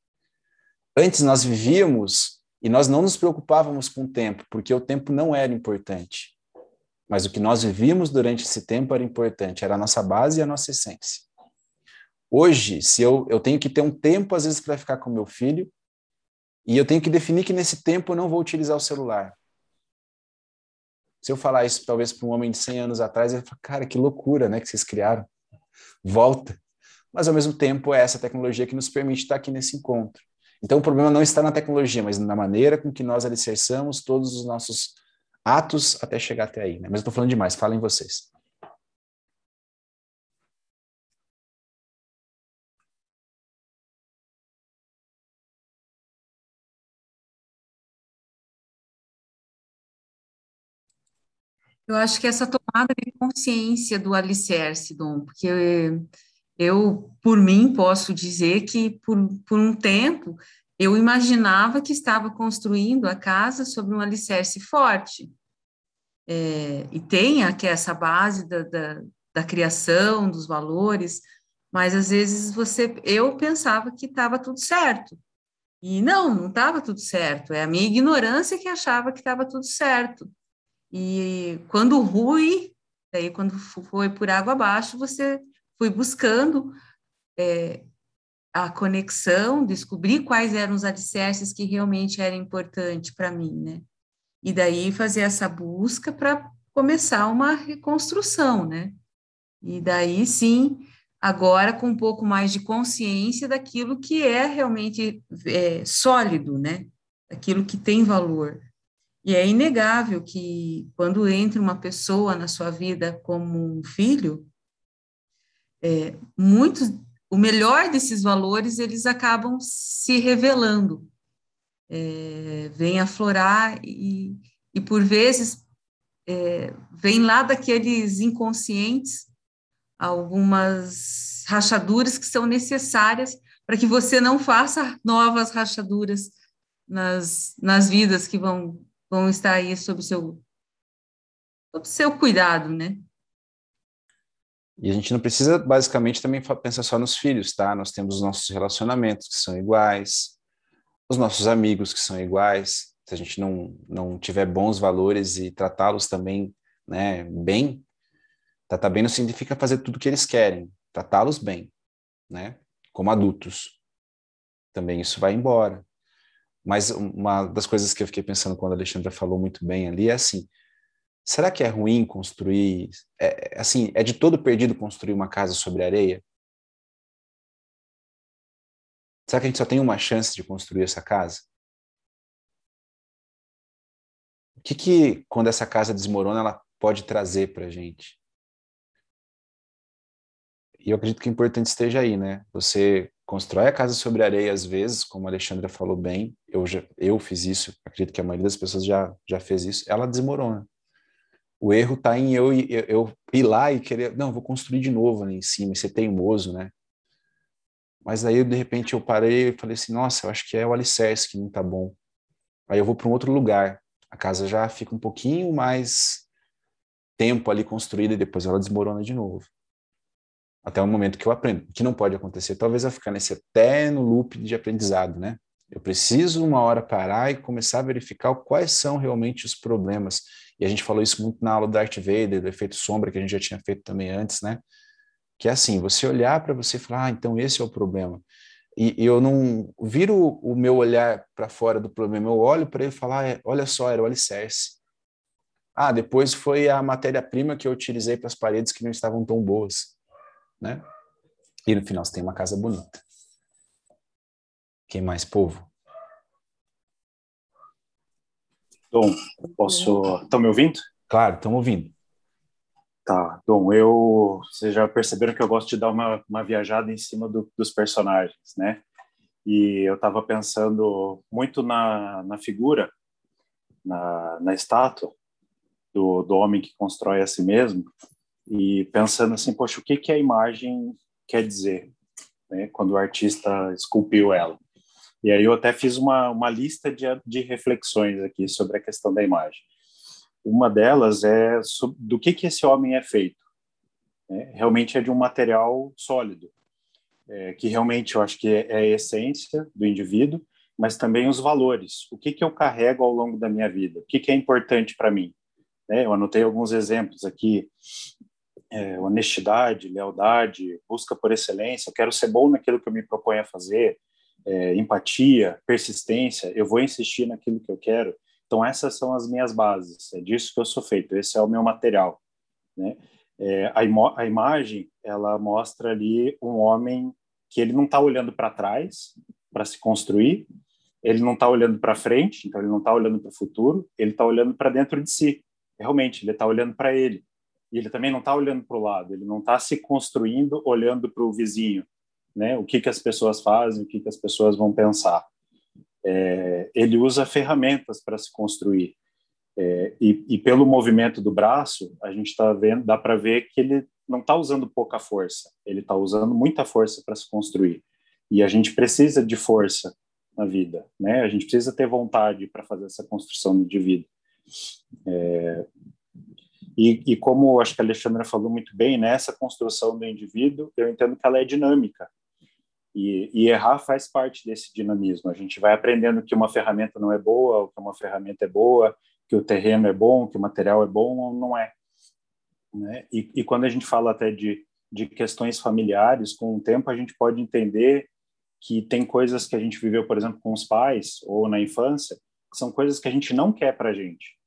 Antes nós vivíamos e nós não nos preocupávamos com o tempo, porque o tempo não era importante. Mas o que nós vivíamos durante esse tempo era importante, era a nossa base e a nossa essência. Hoje, se eu, eu tenho que ter um tempo, às vezes, para ficar com meu filho, e eu tenho que definir que nesse tempo eu não vou utilizar o celular. Se eu falar isso, talvez, para um homem de 100 anos atrás, ele fala, cara, que loucura, né, que vocês criaram. Volta. Mas, ao mesmo tempo, é essa tecnologia que nos permite estar aqui nesse encontro. Então, o problema não está na tecnologia, mas na maneira com que nós alicerçamos todos os nossos atos até chegar até aí. Né? Mas eu estou falando demais, falem vocês. Eu acho que essa tomada de consciência do alicerce, Dom, porque eu, por mim, posso dizer que por, por um tempo eu imaginava que estava construindo a casa sobre um alicerce forte. É, e tem aqui essa base da, da, da, criação, dos valores, mas às vezes você, eu pensava que estava tudo certo. E não, não estava tudo certo. É a minha ignorância que achava que estava tudo certo. E quando rui, daí quando foi por água abaixo, você fui buscando é, a conexão, descobrir quais eram os alicerces que realmente eram importantes para mim, né? E daí fazer essa busca para começar uma reconstrução, né? E daí sim, agora com um pouco mais de consciência daquilo que é realmente é, sólido, né? Aquilo que tem valor. E é inegável que quando entra uma pessoa na sua vida como um filho, é, muitos, o melhor desses valores, eles acabam se revelando, é, vem aflorar e, e por vezes, é, vem lá daqueles inconscientes algumas rachaduras que são necessárias para que você não faça novas rachaduras nas, nas vidas que vão, vão estar aí sob o seu, sob seu cuidado, né? E a gente não precisa, basicamente, também pensar só nos filhos, tá? Nós temos os nossos relacionamentos que são iguais, os nossos amigos que são iguais. Se a gente não, não tiver bons valores e tratá-los também né, bem, tratar bem não significa fazer tudo o que eles querem, tratá-los bem, né? Como adultos. Também isso vai embora. Mas uma das coisas que eu fiquei pensando quando a Alexandra falou muito bem ali é assim, será que é ruim construir, é, assim, é de todo perdido construir uma casa sobre areia? Será que a gente só tem uma chance de construir essa casa? O que que, quando essa casa desmorona, ela pode trazer para a gente? E eu acredito que o importante esteja aí, né? Você constrói a casa sobre areia às vezes, como a Alexandra falou bem, eu já eu fiz isso, acredito que a maioria das pessoas já já fez isso, ela desmorona. O erro está em eu, eu, eu, ir lá e querer, não, vou construir de novo ali em cima, e ser teimoso, né? Mas aí, de repente, eu parei e falei assim, nossa, eu acho que é o alicerce que não está bom. Aí eu vou para um outro lugar. A casa já fica um pouquinho mais tempo ali construída e depois ela desmorona de novo. Até o momento que eu aprendo. Que não pode acontecer, talvez eu ficar nesse eterno loop de aprendizado, né? Eu preciso uma hora parar e começar a verificar quais são realmente os problemas e a gente falou isso muito na aula do Darth Vader, do efeito sombra, que a gente já tinha feito também antes, né? Que é assim, você olhar para você e falar, ah, então esse é o problema. E, e eu não viro o meu olhar para fora do problema, eu olho para ele e falo, ah, olha só, era o alicerce. Ah, depois foi a matéria-prima que eu utilizei para as paredes que não estavam tão boas, né? E no final você tem uma casa bonita. Quem mais, povo? Dom, posso. Estão me ouvindo? Claro, estão ouvindo. Tá, Dom, eu. Vocês já perceberam que eu gosto de dar uma, uma viajada em cima do, dos personagens, né? E eu estava pensando muito na, na figura, na, na estátua do, do homem que constrói a si mesmo, e pensando assim, poxa, o que, que a imagem quer dizer, né, quando o artista esculpiu ela? E aí eu até fiz uma, uma lista de, de reflexões aqui sobre a questão da imagem. Uma delas é sobre, do que, que esse homem é feito. É, realmente é de um material sólido, é, que realmente eu acho que é, é, a essência do indivíduo, mas também os valores. O que, que eu carrego ao longo da minha vida? O que, que é importante para mim? É, eu anotei alguns exemplos aqui. É, honestidade, lealdade, busca por excelência. Eu quero ser bom naquilo que eu me proponho a fazer é, empatia, persistência, eu vou insistir naquilo que eu quero. Então, essas são as minhas bases, é disso que eu sou feito, esse é o meu material. Né? É, a, a imagem, ela mostra ali um homem que ele não está olhando para trás para se construir, ele não está olhando para frente, então ele não está olhando para o futuro, ele está olhando para dentro de si. Realmente, ele está olhando para ele. E ele também não está olhando para o lado, ele não está se construindo olhando para o vizinho, né? O que que as pessoas fazem, o que que as pessoas vão pensar. É, ele usa ferramentas para se construir. É, e, e, pelo movimento do braço, a gente está vendo, dá para ver que ele não está usando pouca força, ele está usando muita força para se construir. E a gente precisa de força na vida, né? A gente precisa ter vontade para fazer essa construção de vida. É, e, e, como acho que a Alexandra falou muito bem, né, construção do indivíduo, eu entendo que ela é dinâmica. E, e, errar faz parte desse dinamismo. A gente vai aprendendo que uma ferramenta não é boa, que uma ferramenta é boa, que o terreno é bom, que o material é bom ou não é. Né? E, e, quando a gente fala até de, de questões familiares, com o tempo a gente pode entender que tem coisas que a gente viveu, por exemplo, com os pais ou na infância, que são coisas que a gente não quer para a gente.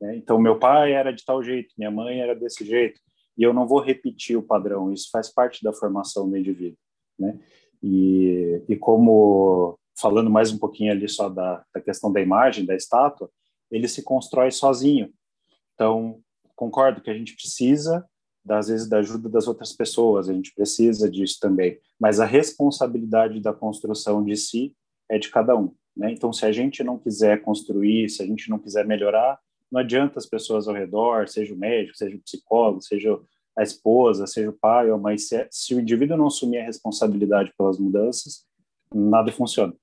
Né? Então, meu pai era de tal jeito, minha mãe era desse jeito, e eu não vou repetir o padrão. Isso faz parte da formação do indivíduo. Né? E, e como, falando mais um pouquinho ali só da, da questão da imagem, da estátua, ele se constrói sozinho. Então, concordo que a gente precisa, às vezes, da ajuda das outras pessoas, a gente precisa disso também, mas a responsabilidade da construção de si é de cada um. Né? Então, se a gente não quiser construir, se a gente não quiser melhorar, não adianta as pessoas ao redor, seja o médico, seja o psicólogo, seja a esposa, seja o pai ou a mãe, se, se o indivíduo não assumir a responsabilidade pelas mudanças, nada funciona.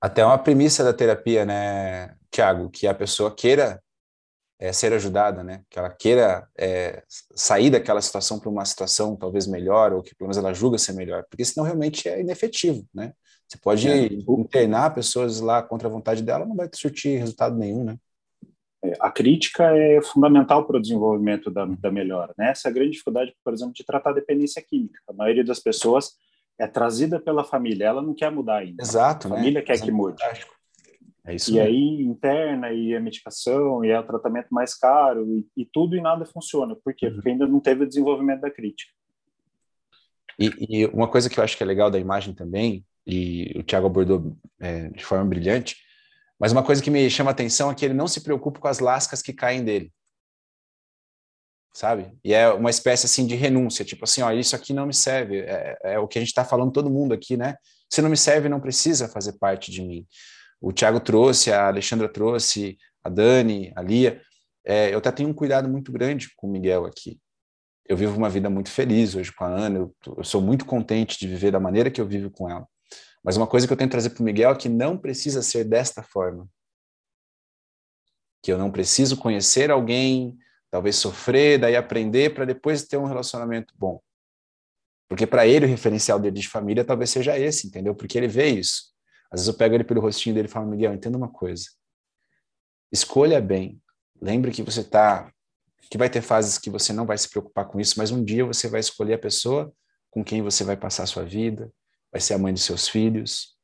Até uma premissa da terapia, né, Tiago, que a pessoa queira é, ser ajudada, né, que ela queira é, sair daquela situação para uma situação talvez melhor, ou que pelo menos ela julga ser melhor, porque senão realmente é inefetivo, né? Você pode é. internar pessoas lá contra a vontade dela, não vai surtir resultado nenhum, né? É, a crítica é fundamental para o desenvolvimento da, da melhora. Né? Essa é a grande dificuldade, por exemplo, de tratar a dependência química. A maioria das pessoas é trazida pela família, ela não quer mudar ainda. Exato, a família né? quer que mude. É isso e mesmo. aí interna e a medicação e é o tratamento mais caro e, e tudo e nada funciona. Por quê? Uhum. Porque ainda não teve o desenvolvimento da crítica. E, e, uma coisa que eu acho que é legal da imagem também, e o Tiago abordou é, de forma brilhante, mas uma coisa que me chama atenção é que ele não se preocupa com as lascas que caem dele. Sabe? E é uma espécie assim de renúncia, tipo assim, ó, isso aqui não me serve. É, é o que a gente está falando todo mundo aqui, né? Se não me serve, não precisa fazer parte de mim. O Tiago trouxe, a Alexandra trouxe, a Dani, a Lia. É, eu até tenho um cuidado muito grande com o Miguel aqui. Eu vivo uma vida muito feliz hoje com a Ana, eu, eu sou muito contente de viver da maneira que eu vivo com ela. Mas uma coisa que eu tento trazer para o Miguel é que não precisa ser desta forma. Que eu não preciso conhecer alguém, talvez sofrer, daí aprender para depois ter um relacionamento bom. Porque para ele o referencial dele de família talvez seja esse, entendeu? Porque ele vê isso. Às vezes eu pego ele pelo rostinho dele e falo, Miguel, entenda uma coisa. Escolha bem. Lembre que você está que vai ter fases que você não vai se preocupar com isso, mas um dia você vai escolher a pessoa com quem você vai passar a sua vida, vai ser a mãe dos seus filhos.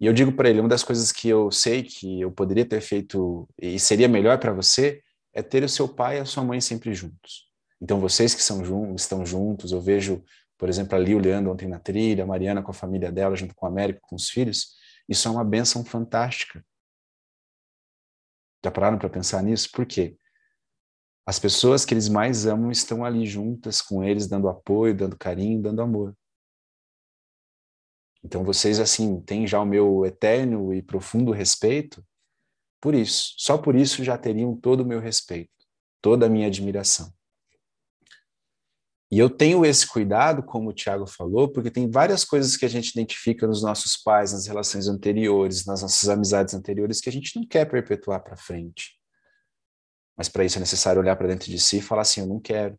E eu digo para ele, uma das coisas que eu sei que eu poderia ter feito e seria melhor para você é ter o seu pai e a sua mãe sempre juntos. Então vocês que são juntos, estão juntos, eu vejo, por exemplo, ali o Leandro ontem na trilha, a Mariana com a família dela, junto com a América, com os filhos, isso é uma benção fantástica. Já pararam para pensar nisso? Por quê? As pessoas que eles mais amam estão ali juntas com eles, dando apoio, dando carinho, dando amor. Então vocês assim têm já o meu eterno e profundo respeito por isso. Só por isso já teriam todo o meu respeito, toda a minha admiração. E eu tenho esse cuidado, como o Tiago falou, porque tem várias coisas que a gente identifica nos nossos pais, nas relações anteriores, nas nossas amizades anteriores, que a gente não quer perpetuar para frente. Mas para isso é necessário olhar para dentro de si e falar assim: eu não quero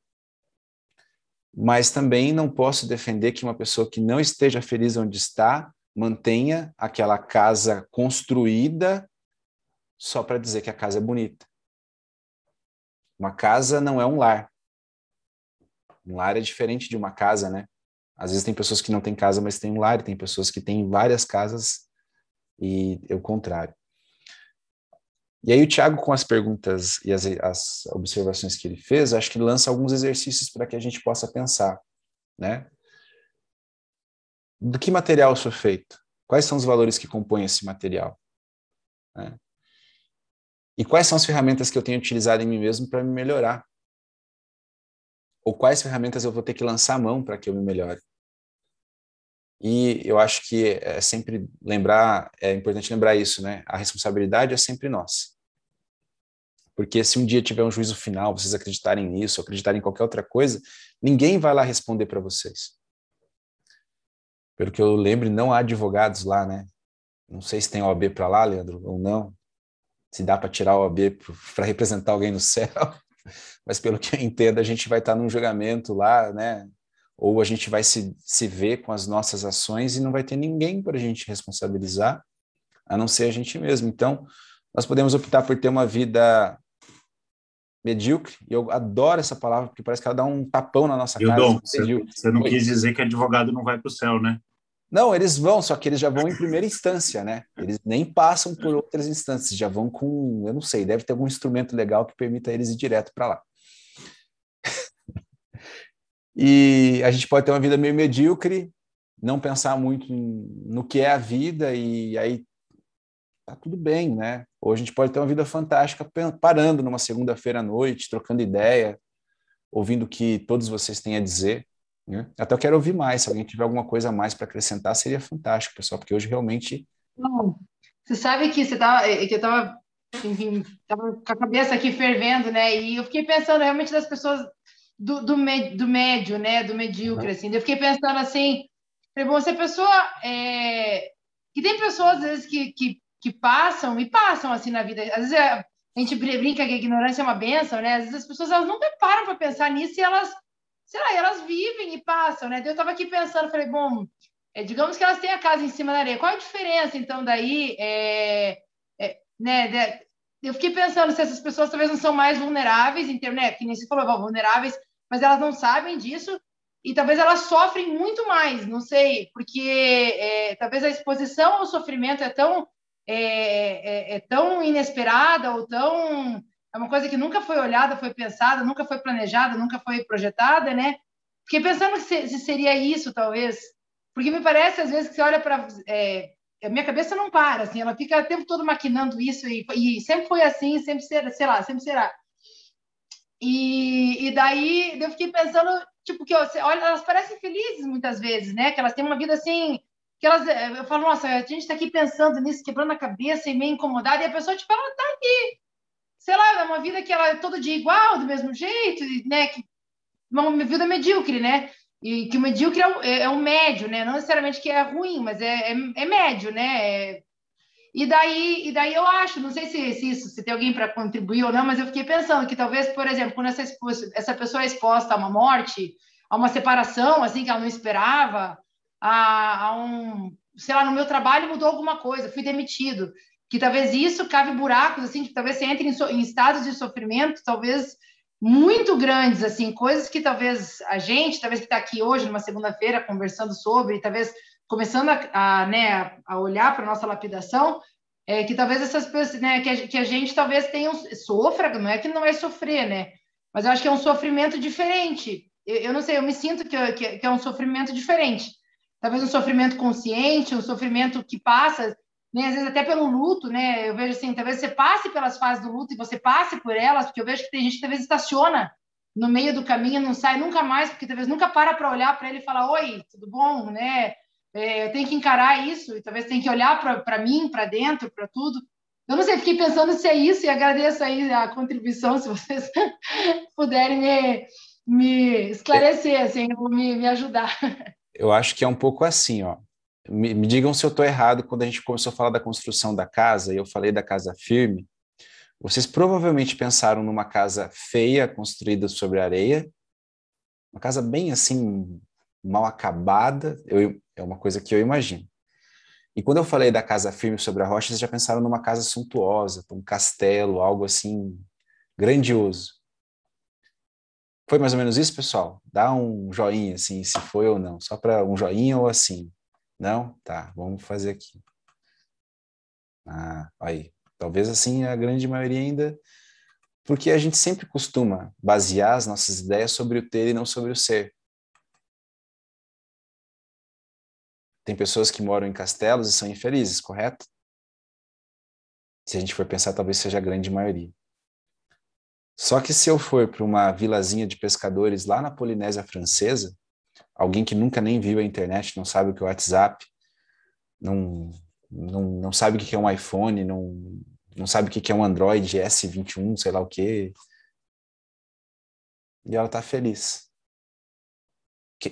mas também não posso defender que uma pessoa que não esteja feliz onde está mantenha aquela casa construída só para dizer que a casa é bonita. Uma casa não é um lar. Um lar é diferente de uma casa, né? Às vezes tem pessoas que não têm casa, mas têm um lar, e tem pessoas que têm várias casas e é o contrário. E aí o Tiago, com as perguntas e as, as, observações que ele fez, acho que lança alguns exercícios para que a gente possa pensar, né? Do que material sou feito? Quais são os valores que compõem esse material? Né? E quais são as ferramentas que eu tenho utilizado em mim mesmo para me melhorar? Ou quais ferramentas eu vou ter que lançar a mão para que eu me melhore? E eu acho que é sempre lembrar, é importante lembrar isso, né? A responsabilidade é sempre nossa. Porque se um dia tiver um juízo final, vocês acreditarem nisso, acreditarem em qualquer outra coisa, ninguém vai lá responder para vocês. Pelo que eu lembro, não há advogados lá, né? Não sei se tem OAB para lá, Leandro, ou não. Se dá para tirar o OAB para representar alguém no céu. Mas pelo que eu entendo, a gente vai estar num julgamento lá, né? Ou a gente vai se, se ver com as nossas ações e não vai ter ninguém para a gente responsabilizar, a não ser a gente mesmo. Então, nós podemos optar por ter uma vida medíocre, e eu adoro essa palavra, porque parece que ela dá um tapão na nossa cara. Dom, você, você não quis dizer que advogado não vai para o céu, né? Não, eles vão, só que eles já vão em primeira instância, né? Eles nem passam por outras instâncias, já vão com, eu não sei, deve ter algum instrumento legal que permita eles ir direto para lá. e a gente pode ter uma vida meio medíocre, não pensar muito no que é a vida e aí tá tudo bem, né? Ou a gente pode ter uma vida fantástica parando numa segunda-feira à noite, trocando ideia, ouvindo o que todos vocês têm a dizer. Né? Até eu quero ouvir mais. Se alguém tiver alguma coisa a mais para acrescentar, seria fantástico, pessoal, porque hoje realmente. Não. Você sabe que você tava, é que eu estava com a cabeça aqui fervendo, né? E eu fiquei pensando realmente das pessoas do, do, do médio, né? Do medíocre, assim. Eu fiquei pensando assim, bom, se a pessoa é... que tem pessoas às vezes que, que, que passam e passam assim na vida. Às vezes é... a gente brinca que a ignorância é uma benção, né? Às vezes as pessoas elas nunca param para pensar nisso e elas, sei lá, elas vivem e passam, né? Eu estava aqui pensando, falei, bom, é, digamos que elas têm a casa em cima da areia. Qual a diferença, então, daí? É, é, né, de, eu fiquei pensando se essas pessoas talvez não são mais vulneráveis, em termos, né, que nem se falou, vulneráveis, mas elas não sabem disso e talvez elas sofrem muito mais, não sei, porque é, talvez a exposição ao sofrimento é tão é, é, é, tão inesperada ou tão é uma coisa que nunca foi olhada, foi pensada, nunca foi planejada, nunca foi projetada, né? Fiquei pensando se, se seria isso, talvez, porque me parece, às vezes, que você olha para. É, a minha cabeça não para, assim, ela fica o tempo todo maquinando isso, e, e sempre foi assim, sempre será, sei lá, sempre será. E, e daí eu fiquei pensando, tipo, que olha, elas parecem felizes muitas vezes, né? Que elas têm uma vida assim, que elas, eu falo, nossa, a gente está aqui pensando nisso, quebrando a cabeça e meio incomodada, e a pessoa, tipo, ela tá aqui, sei lá, é uma vida que ela é todo dia igual, do mesmo jeito, né? Que, uma vida medíocre, né? E que o medíocre é o, é, é médio, né? Não necessariamente que é ruim, mas é, é, é médio, né? É... E daí, e daí eu acho, não sei se, se isso, se tem alguém para contribuir ou não, mas eu fiquei pensando que talvez, por exemplo, quando essa, essa pessoa é exposta a uma morte, a uma separação, assim, que ela não esperava, a, a um, sei lá, no meu trabalho mudou alguma coisa, fui demitido, que talvez isso cabe buracos, assim, que talvez você entre em, so, em estados de sofrimento, talvez muito grandes, assim, coisas que talvez a gente, talvez que está aqui hoje, numa segunda-feira, conversando sobre, talvez começando a, a né, a olhar para a nossa lapidação, é, que talvez essas pessoas, né, que a, que a gente talvez tenha, sofra, não é que não vai sofrer, né, mas eu acho que é um sofrimento diferente. Eu, eu não sei, eu me sinto que, que, que é um sofrimento diferente. Talvez um sofrimento consciente, um sofrimento que passa né? Às vezes até pelo luto, né? Eu vejo assim, talvez você passe pelas fases do luto e você passe por elas, porque eu vejo que tem gente que talvez estaciona no meio do caminho, não sai nunca mais, porque talvez nunca para para olhar para ele e falar, oi, tudo bom, né? É, eu tenho que encarar isso, e talvez tenha que olhar para mim, para dentro, para tudo. Eu não sei, fiquei pensando se é isso e agradeço aí a contribuição, se vocês puderem me, me esclarecer, assim, me, me ajudar. Eu acho que é um pouco assim, ó me, me digam se eu estou errado quando a gente começou a falar da construção da casa e eu falei da casa firme. Vocês provavelmente pensaram numa casa feia construída sobre areia, uma casa bem assim mal acabada. Eu, é uma coisa que eu imagino. E quando eu falei da casa firme sobre a rocha, vocês já pensaram numa casa suntuosa, um castelo, algo assim grandioso. Foi mais ou menos isso, pessoal? Dá um joinha assim, se foi ou não, só para um joinha ou assim. Não? Tá, vamos fazer aqui. Ah, aí. Talvez assim a grande maioria ainda. Porque a gente sempre costuma basear as nossas ideias sobre o ter e não sobre o ser. Tem pessoas que moram em castelos e são infelizes, correto? Se a gente for pensar, talvez seja a grande maioria. Só que se eu for para uma vilazinha de pescadores lá na Polinésia Francesa, alguém que nunca nem viu a internet, não sabe o que é o WhatsApp, não, não, não sabe o que é um iPhone, não, não sabe o que é um Android S21, sei lá o quê. E ela está feliz.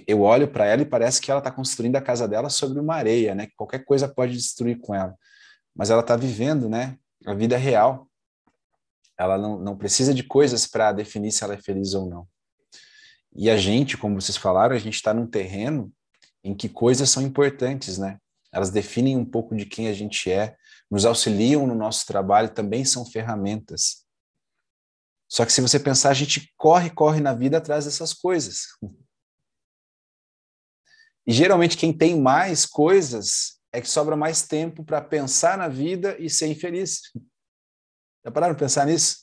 Eu olho para ela e parece que ela está construindo a casa dela sobre uma areia, né? Que qualquer coisa pode destruir com ela. Mas ela está vivendo, né? A vida real. Ela não, não precisa de coisas para definir se ela é feliz ou não. E a gente, como vocês falaram, a gente está num terreno em que coisas são importantes, né? Elas definem um pouco de quem a gente é, nos auxiliam no nosso trabalho, também são ferramentas. Só que se você pensar, a gente corre, corre na vida atrás dessas coisas. E geralmente quem tem mais coisas é que sobra mais tempo para pensar na vida e ser infeliz. Já pararam para pensar nisso?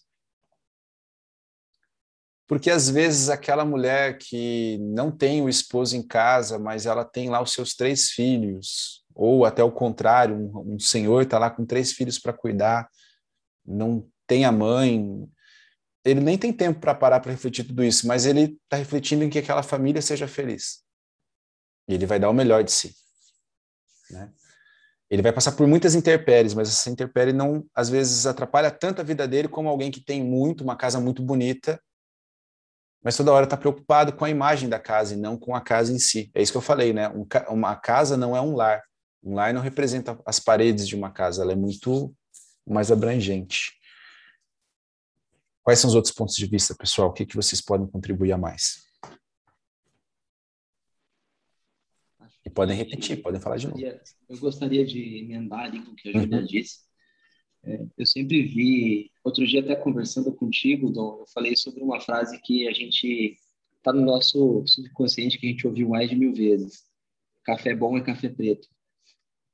Porque às vezes aquela mulher que não tem o esposo em casa, mas ela tem lá os seus três filhos, ou até o contrário, um, um senhor está lá com três filhos para cuidar, não tem a mãe, ele nem tem tempo para parar para refletir tudo isso, mas ele está refletindo em que aquela família seja feliz. E ele vai dar o melhor de si. Né? Ele vai passar por muitas intempéries, mas essa intempérie não, às vezes, atrapalha tanto a vida dele como alguém que tem muito, uma casa muito bonita, mas toda hora está preocupado com a imagem da casa e não com a casa em si. É isso que eu falei, né? Um, uma casa não é um lar. Um lar não representa as paredes de uma casa, ela é muito mais abrangente. Quais são os outros pontos de vista, pessoal? O que, que vocês podem contribuir a mais? E podem repetir, podem falar de novo. Eu gostaria de emendar ali com o que a Julia uhum. disse. É, eu sempre vi, outro dia até conversando contigo, Dom, eu falei sobre uma frase que a gente está no nosso subconsciente, que a gente ouviu mais de mil vezes. Café bom é café preto.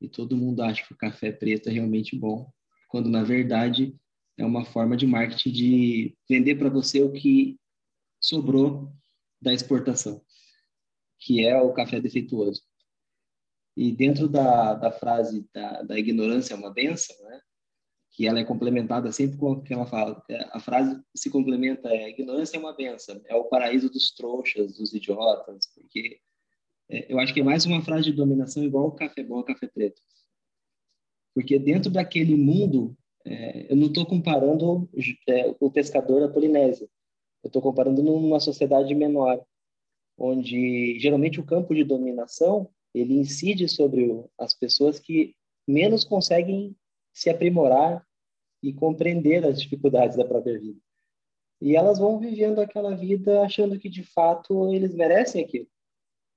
E todo mundo acha que o café preto é realmente bom, quando na verdade é uma forma de marketing de vender para você o que sobrou da exportação, que é o café defeituoso. E dentro da, da frase da, da ignorância é uma benção, né? que ela é complementada sempre com o que ela fala. A frase se complementa, é, ignorância é uma benção, é o paraíso dos trouxas, dos idiotas, porque é, eu acho que é mais uma frase de dominação igual café bom, café preto. Porque dentro daquele mundo, é, eu não estou comparando é, o pescador da Polinésia, eu estou comparando numa sociedade menor, onde geralmente o campo de dominação ele incide sobre as pessoas que menos conseguem se aprimorar e compreender as dificuldades da própria vida. E elas vão vivendo aquela vida achando que de fato eles merecem aquilo.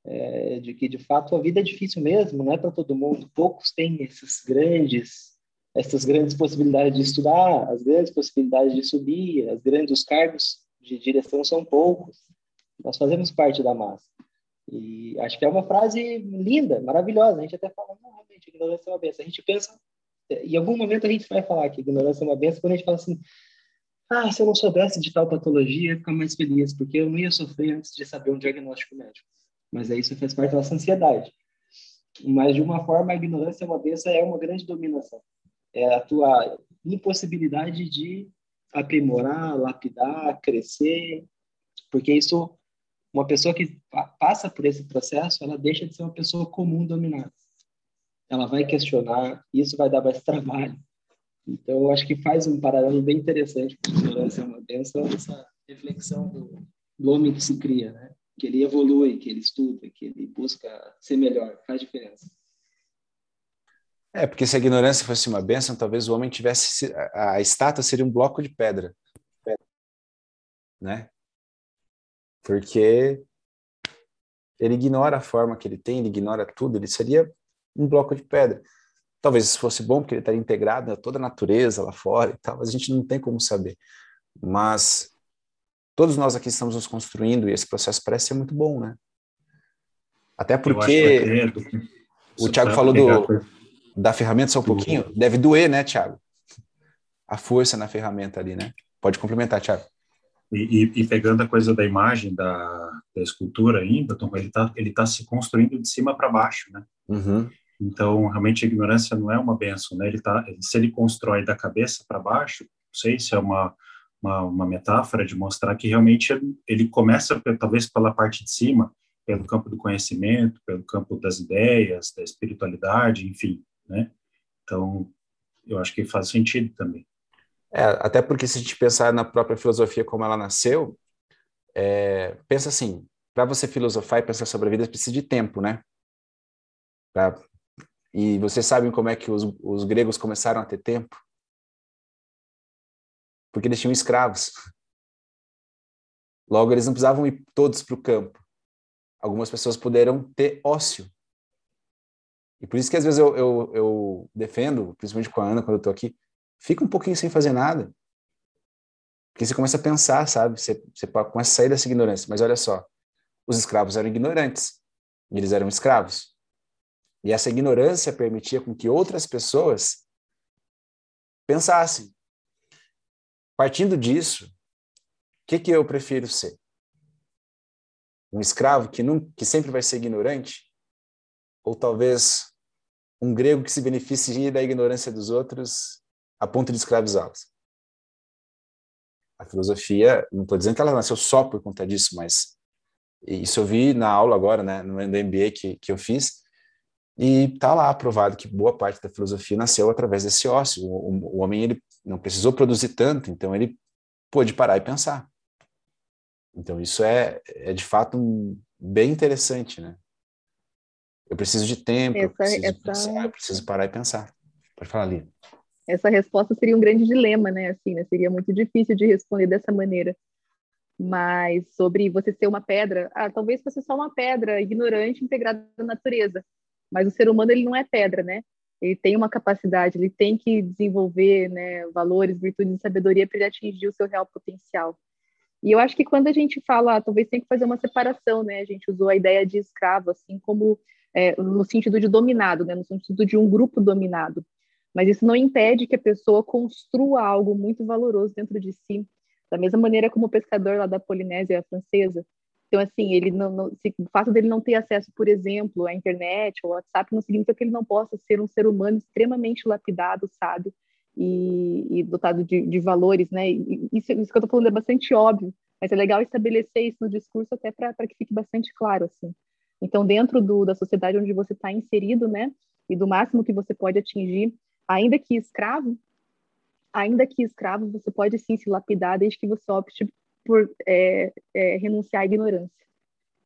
É, de que de fato a vida é difícil mesmo, não é para todo mundo. Poucos têm esses grandes, essas grandes possibilidades de estudar, as grandes possibilidades de subir, as grandes os cargos de direção são poucos. Nós fazemos parte da massa. E acho que é uma frase linda, maravilhosa. A gente até fala, não, realmente, ignorância é uma benção. A gente pensa, em algum momento a gente vai falar que ignorância é uma benção quando a gente fala assim, ah, se eu não soubesse de tal patologia, eu ia ficar mais feliz, porque eu não ia sofrer antes de saber um diagnóstico médico. Mas aí isso faz parte da nossa ansiedade. Mas, de uma forma, a ignorância é uma benção, é uma grande dominação. É a tua impossibilidade de aprimorar, lapidar, crescer, porque isso uma pessoa que passa por esse processo, ela deixa de ser uma pessoa comum dominada. Ela vai questionar, isso vai dar mais trabalho. Então, eu acho que faz um paralelo bem interessante com a ignorância é uma benção, essa reflexão do, do homem que se cria, né? que ele evolui, que ele estuda, que ele busca ser melhor, faz diferença. É, porque se a ignorância fosse uma benção, talvez o homem tivesse a estátua seria um bloco de pedra, né? Porque ele ignora a forma que ele tem, ele ignora tudo, ele seria um bloco de pedra. Talvez isso fosse bom, porque ele estaria integrado a toda a natureza lá fora e tal, mas a gente não tem como saber. Mas todos nós aqui estamos nos construindo e esse processo parece ser muito bom, né? Até porque o Tiago falou do, da ferramenta só um pouquinho, deve doer, né, Tiago? A força na ferramenta ali, né? Pode complementar, Tiago. E, e, pegando a coisa da imagem da, da escultura ainda, Tom, ele está ele tá se construindo de cima para baixo, né? Uhum. Então, realmente, a ignorância não é uma benção, né? Ele tá, se ele constrói da cabeça para baixo, não sei se é uma, uma, uma, metáfora de mostrar que realmente ele começa, talvez, pela parte de cima, pelo campo do conhecimento, pelo campo das ideias, da espiritualidade, enfim, né? Então, eu acho que faz sentido também. É, até porque se a gente pensar na própria filosofia como ela nasceu, é, pensa assim, para você filosofar e pensar sobre a vida, precisa de tempo, né? Pra, e vocês sabem como é que os, os gregos começaram a ter tempo? Porque eles tinham escravos. Logo, eles não precisavam ir todos para o campo. Algumas pessoas puderam ter ócio. E por isso que às vezes eu, eu, eu defendo, principalmente com a Ana, quando eu estou aqui, fica um pouquinho sem fazer nada. Porque você começa a pensar, sabe? Você, você começa a sair dessa ignorância. Mas olha só, os escravos eram ignorantes. E eles eram escravos. E essa ignorância permitia com que outras pessoas pensassem. Partindo disso, o que, que eu prefiro ser? Um escravo que, não, que sempre vai ser ignorante? Ou talvez um grego que se beneficie da ignorância dos outros a ponto de escravizá-los. A filosofia, não estou dizendo que ela nasceu só por conta disso, mas isso eu vi na aula agora, né, no MBA que, que eu fiz, E está lá provado que boa parte da filosofia nasceu através desse ócio. O, o, o, homem ele não precisou produzir tanto, então ele pôde parar e pensar. Então isso é, é de fato um, bem interessante, né? Eu preciso de tempo, essa, eu, preciso essa... pensar, eu preciso parar e pensar. Pode falar, ali. Essa resposta seria um grande dilema, né? Assim, né? Seria muito difícil de responder dessa maneira. Mas sobre você ser uma pedra, ah, talvez você só uma pedra ignorante integrada na natureza. Mas o ser humano ele não é pedra, né? Ele tem uma capacidade, ele tem que desenvolver né, valores, virtudes e sabedoria para ele atingir o seu real potencial. E eu acho que quando a gente fala, talvez tem que fazer uma separação, né? A gente usou a ideia de escravo, assim como é, no sentido de dominado, né? No sentido de um grupo dominado. Mas isso não impede que a pessoa construa algo muito valoroso dentro de si, da mesma maneira como o pescador lá da Polinésia francesa. Então, assim, ele não, não se, o fato dele não ter acesso, por exemplo, à internet ou WhatsApp não significa que ele não possa ser um ser humano extremamente lapidado, sábio e, e dotado de, de, valores, né? E isso, isso que eu estou falando é bastante óbvio, mas é legal estabelecer isso no discurso até para que fique bastante claro, assim. Então, dentro do, da sociedade onde você está inserido, né, e do máximo que você pode atingir, ainda que escravo, ainda que escravo, você pode sim se lapidar desde que você opte por é, é, renunciar à ignorância.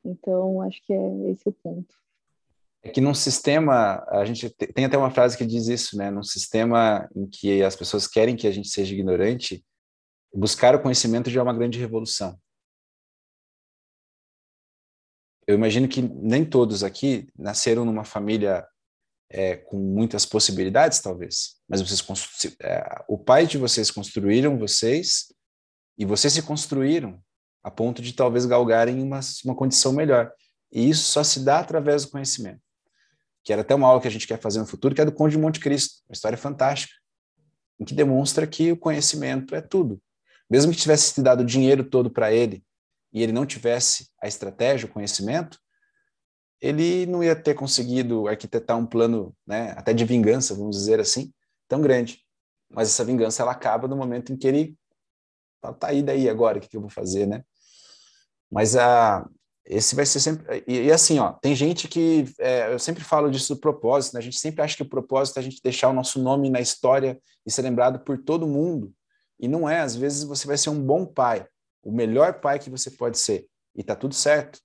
Então, acho que é esse o ponto. É que num sistema, a gente tem até uma frase que diz isso, né? Num sistema em que as pessoas querem que a gente seja ignorante, buscar o conhecimento já é uma grande revolução. Eu imagino que nem todos aqui nasceram numa família é, com muitas possibilidades, talvez, mas vocês é, o pai de vocês construíram vocês e vocês se construíram a ponto de talvez galgarem uma, uma condição melhor. E isso só se dá através do conhecimento que era até uma aula que a gente quer fazer no futuro, que é do Conde de Monte Cristo, uma história fantástica, em que demonstra que o conhecimento é tudo. Mesmo que tivesse se dado o dinheiro todo para ele e ele não tivesse a estratégia, o conhecimento, ele não ia ter conseguido arquitetar um plano, né, até de vingança, vamos dizer assim, tão grande. Mas essa vingança ela acaba no momento em que ele tá, tá aí daí agora, o que, que eu vou fazer, né? Mas a, esse vai ser sempre. E, e assim, ó, tem gente que. É, eu sempre falo disso do propósito, né? A gente sempre acha que o propósito é a gente deixar o nosso nome na história e ser lembrado por todo mundo. E não é. Às vezes você vai ser um bom pai, o melhor pai que você pode ser. E tá tudo certo.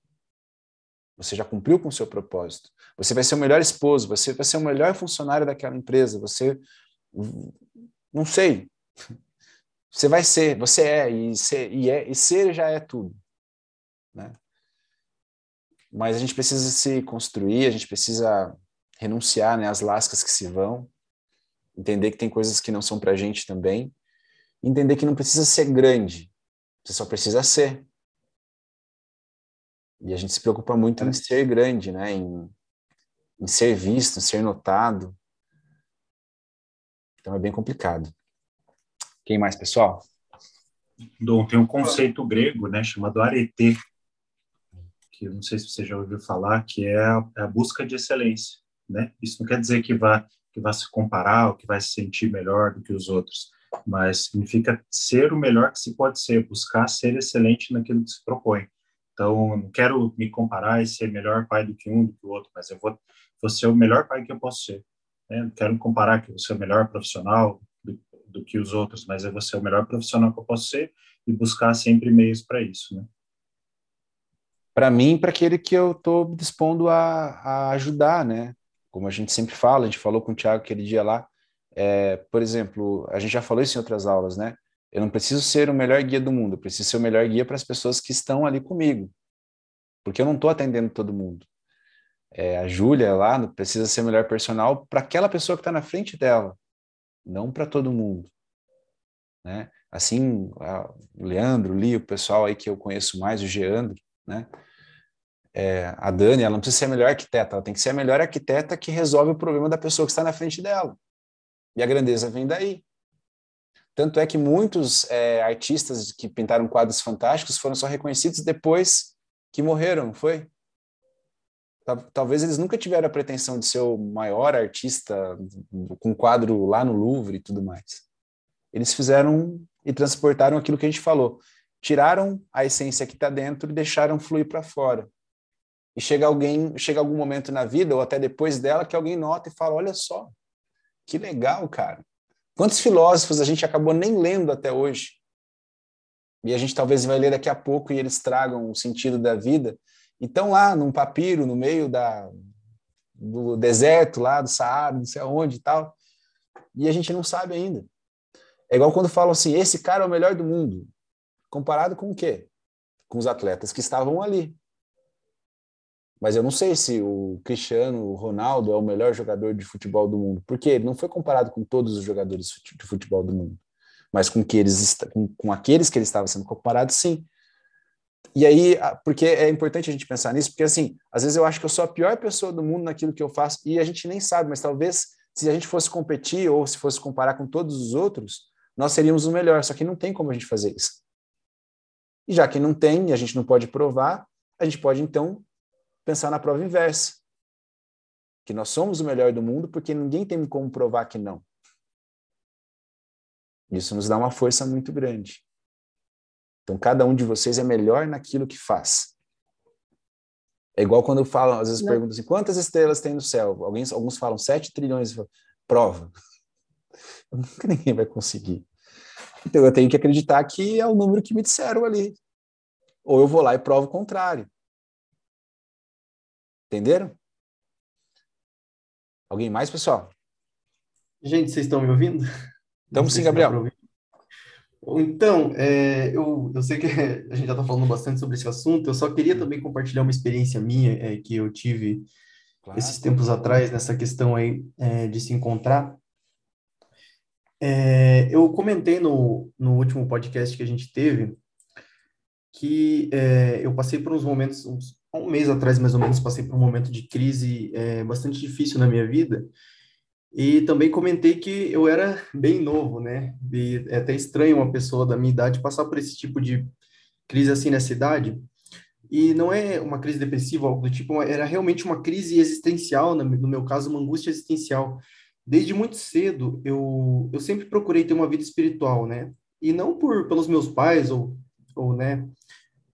Você já cumpriu com o seu propósito. Você vai ser o melhor esposo, você vai ser o melhor funcionário daquela empresa, você. Não sei. Você vai ser, você é, e ser, e é, e ser já é tudo. Né? mas a gente precisa se construir, a gente precisa renunciar né, às lascas que se vão, entender que tem coisas que não são para a gente também, entender que não precisa ser grande, você só precisa ser. E a gente se preocupa muito em ser grande, né, em, em ser visto, em ser notado. Então é bem complicado. Quem mais, pessoal? Dom, tem um conceito grego, né, chamado arete, que eu não sei se você já ouviu falar, que é a, é a busca de excelência, né? Isso não quer dizer que vá que vá se comparar ou que vai se sentir melhor do que os outros, mas significa ser o melhor que se pode ser, buscar ser excelente naquilo que se propõe. Então, não quero me comparar e ser melhor pai do que um do que o outro, mas eu vou, vou ser o melhor pai que eu posso ser. Né? Não quero me comparar que eu vou ser o melhor profissional do, do que os outros, mas eu vou ser o melhor profissional que eu posso ser e buscar sempre meios para isso, né? para mim, para aquele que eu estou dispondo a, a, ajudar, né? Como a gente sempre fala, a gente falou com o Thiago aquele dia lá, é, por exemplo, a gente já falou isso em outras aulas, né? Eu não preciso ser o melhor guia do mundo, eu preciso ser o melhor guia para as pessoas que estão ali comigo, porque eu não estou atendendo todo mundo. É, a Júlia lá precisa ser o melhor personal para aquela pessoa que está na frente dela, não para todo mundo, né? Assim, o Leandro, o Li, o pessoal aí que eu conheço mais, o Geandro, né? é, a Dani, ela não precisa ser a melhor arquiteta, ela tem que ser a melhor arquiteta que resolve o problema da pessoa que está na frente dela. E a grandeza vem daí. Tanto é que muitos é, artistas que pintaram quadros fantásticos foram só reconhecidos depois que morreram, foi? Talvez eles nunca tiveram a pretensão de ser o maior artista com quadro lá no Louvre e tudo mais. Eles fizeram e transportaram aquilo que a gente falou. Tiraram a essência que está dentro e deixaram fluir para fora. e chega alguém, chega algum momento na vida ou até depois dela que alguém nota e fala: "Olha só, que legal, cara. Quantos filósofos a gente acabou nem lendo até hoje? E a gente talvez vai ler daqui a pouco e eles tragam o sentido da vida. E estão lá num papiro, no meio da, do deserto, lá do Saara, não sei aonde e tal. E a gente não sabe ainda. É igual quando falam assim: esse cara é o melhor do mundo. Comparado com o quê? Com os atletas que estavam ali. Mas eu não sei se o Cristiano Ronaldo é o melhor jogador de futebol do mundo, porque ele não foi comparado com todos os jogadores de futebol do mundo, mas com, que eles, com, com aqueles que ele estava sendo comparado, sim. E aí, porque é importante a gente pensar nisso, porque assim, às vezes eu acho que eu sou a pior pessoa do mundo naquilo que eu faço, e a gente nem sabe, mas talvez se a gente fosse competir ou se fosse comparar com todos os outros, nós seríamos o melhor, só que não tem como a gente fazer isso. E já que não tem, e a gente não pode provar, a gente pode então pensar na prova inversa. Que nós somos o melhor do mundo porque ninguém tem como provar que não. Isso nos dá uma força muito grande. Então, cada um de vocês é melhor naquilo que faz. É igual quando eu falo, às vezes perguntam assim, quantas estrelas tem no céu? Alguns, alguns falam 7 trilhões. Prova. Nunca ninguém vai conseguir. Então, eu tenho que acreditar que é o número que me disseram ali. Ou eu vou lá e provo o contrário. Entenderam? Alguém mais, pessoal? Gente, vocês estão me ouvindo? Estamos sim, Gabriel. Então, é, eu, eu sei que a gente já está falando bastante sobre esse assunto, eu só queria também compartilhar uma experiência minha é, que eu tive claro. esses tempos atrás, nessa questão aí é, de se encontrar. É, eu comentei no, no último podcast que a gente teve que é, eu passei por uns momentos, uns um mês atrás, mais ou menos, passei por um momento de crise é, bastante difícil na minha vida. E também comentei que eu era bem novo, né? E é até estranho uma pessoa da minha idade passar por esse tipo de crise assim nessa idade. E não é uma crise depressiva, algo do tipo, era realmente uma crise existencial, no meu caso, uma angústia existencial. Desde muito cedo, eu, eu sempre procurei ter uma vida espiritual, né? E não por pelos meus pais ou, ou né,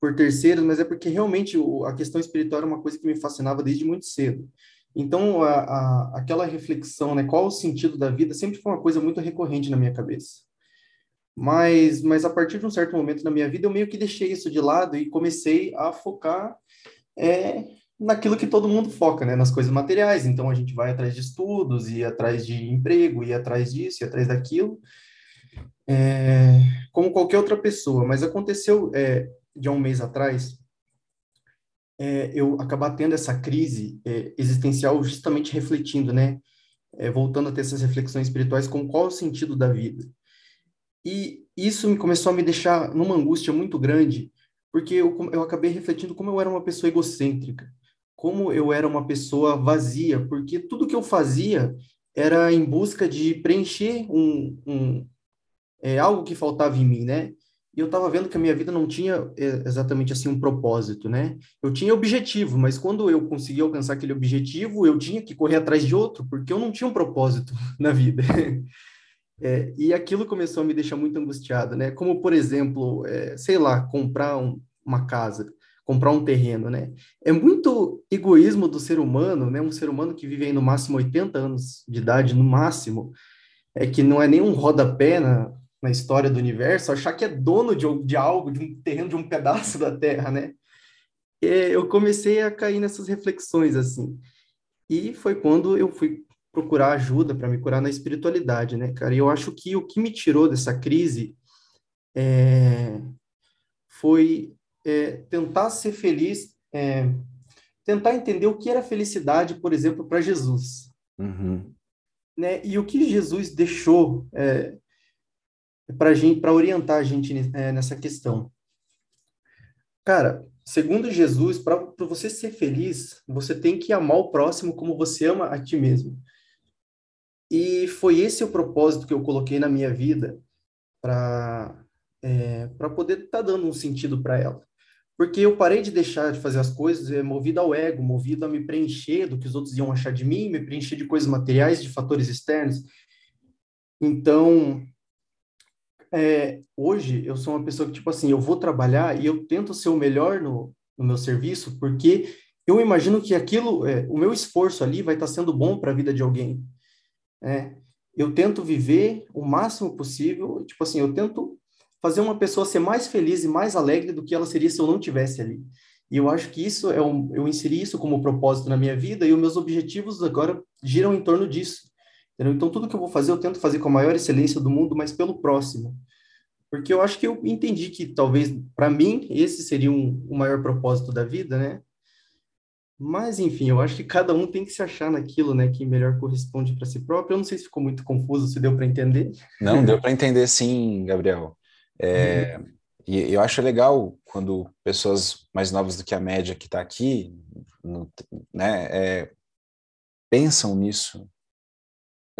por terceiros, mas é porque realmente a questão espiritual era uma coisa que me fascinava desde muito cedo. Então, a, a, aquela reflexão, né, qual o sentido da vida, sempre foi uma coisa muito recorrente na minha cabeça. Mas, mas a partir de um certo momento na minha vida, eu meio que deixei isso de lado e comecei a focar é, naquilo que todo mundo foca, né, nas coisas materiais. Então, a gente vai atrás de estudos, ir atrás de emprego, ir atrás disso, ir atrás daquilo, é, como qualquer outra pessoa. Mas aconteceu é, de um mês atrás, é, eu acabar tendo essa crise é, existencial justamente refletindo, né? É, voltando a ter essas reflexões espirituais com qual o sentido da vida. E isso me começou a me deixar numa angústia muito grande, porque eu, eu acabei refletindo como eu era uma pessoa egocêntrica, como eu era uma pessoa vazia, porque tudo que eu fazia era em busca de preencher um, um é, algo que faltava em mim, né? E eu estava vendo que a minha vida não tinha é, exatamente assim um propósito, né? Eu tinha objetivo, mas quando eu conseguia alcançar aquele objetivo, eu tinha que correr atrás de outro, porque eu não tinha um propósito na vida. É, e aquilo começou a me deixar muito angustiado, né? Como, por exemplo, é, sei lá, comprar um, uma casa, comprar um terreno, né? É muito egoísmo do ser humano, né? Um ser humano que vive aí no máximo 80 anos de idade, no máximo, é que não é nem um rodapé na, na história do universo, achar que é dono de, de algo, de um terreno, de um pedaço da Terra, né? E eu comecei a cair nessas reflexões, assim. E foi quando eu fui procurar ajuda para me curar na espiritualidade, né, cara? E eu acho que o que me tirou dessa crise é, foi é, tentar ser feliz, é, tentar entender o que era felicidade, por exemplo, para Jesus. Uhum. Né? E o que Jesus deixou é, para orientar a gente é, nessa questão. Cara, segundo Jesus, para você ser feliz, você tem que amar o próximo como você ama a ti mesmo. E foi esse o propósito que eu coloquei na minha vida para é, para poder estar tá dando um sentido para ela. Porque eu parei de deixar de fazer as coisas é, movido ao ego, movido a me preencher do que os outros iam achar de mim, me preencher de coisas materiais, de fatores externos. Então, é, hoje eu sou uma pessoa que, tipo assim, eu vou trabalhar e eu tento ser o melhor no, no meu serviço, porque eu imagino que aquilo, é, o meu esforço ali vai estar sendo bom para a vida de alguém. É, eu tento viver o máximo possível, tipo assim, eu tento fazer uma pessoa ser mais feliz e mais alegre do que ela seria se eu não tivesse ali. E eu acho que isso é um, eu inseri isso como propósito na minha vida e os meus objetivos agora giram em torno disso. Entendeu? Então tudo que eu vou fazer eu tento fazer com a maior excelência do mundo, mas pelo próximo. Porque eu acho que eu entendi que talvez para mim esse seria um, o maior propósito da vida, né? Mas, enfim, eu acho que cada um tem que se achar naquilo, né, que melhor corresponde para si próprio. Eu não sei se ficou muito confuso, se deu para entender. Não, deu para entender sim, Gabriel. É, uhum. E eu acho legal quando pessoas mais novas do que a média que está aqui, no, né, é, pensam nisso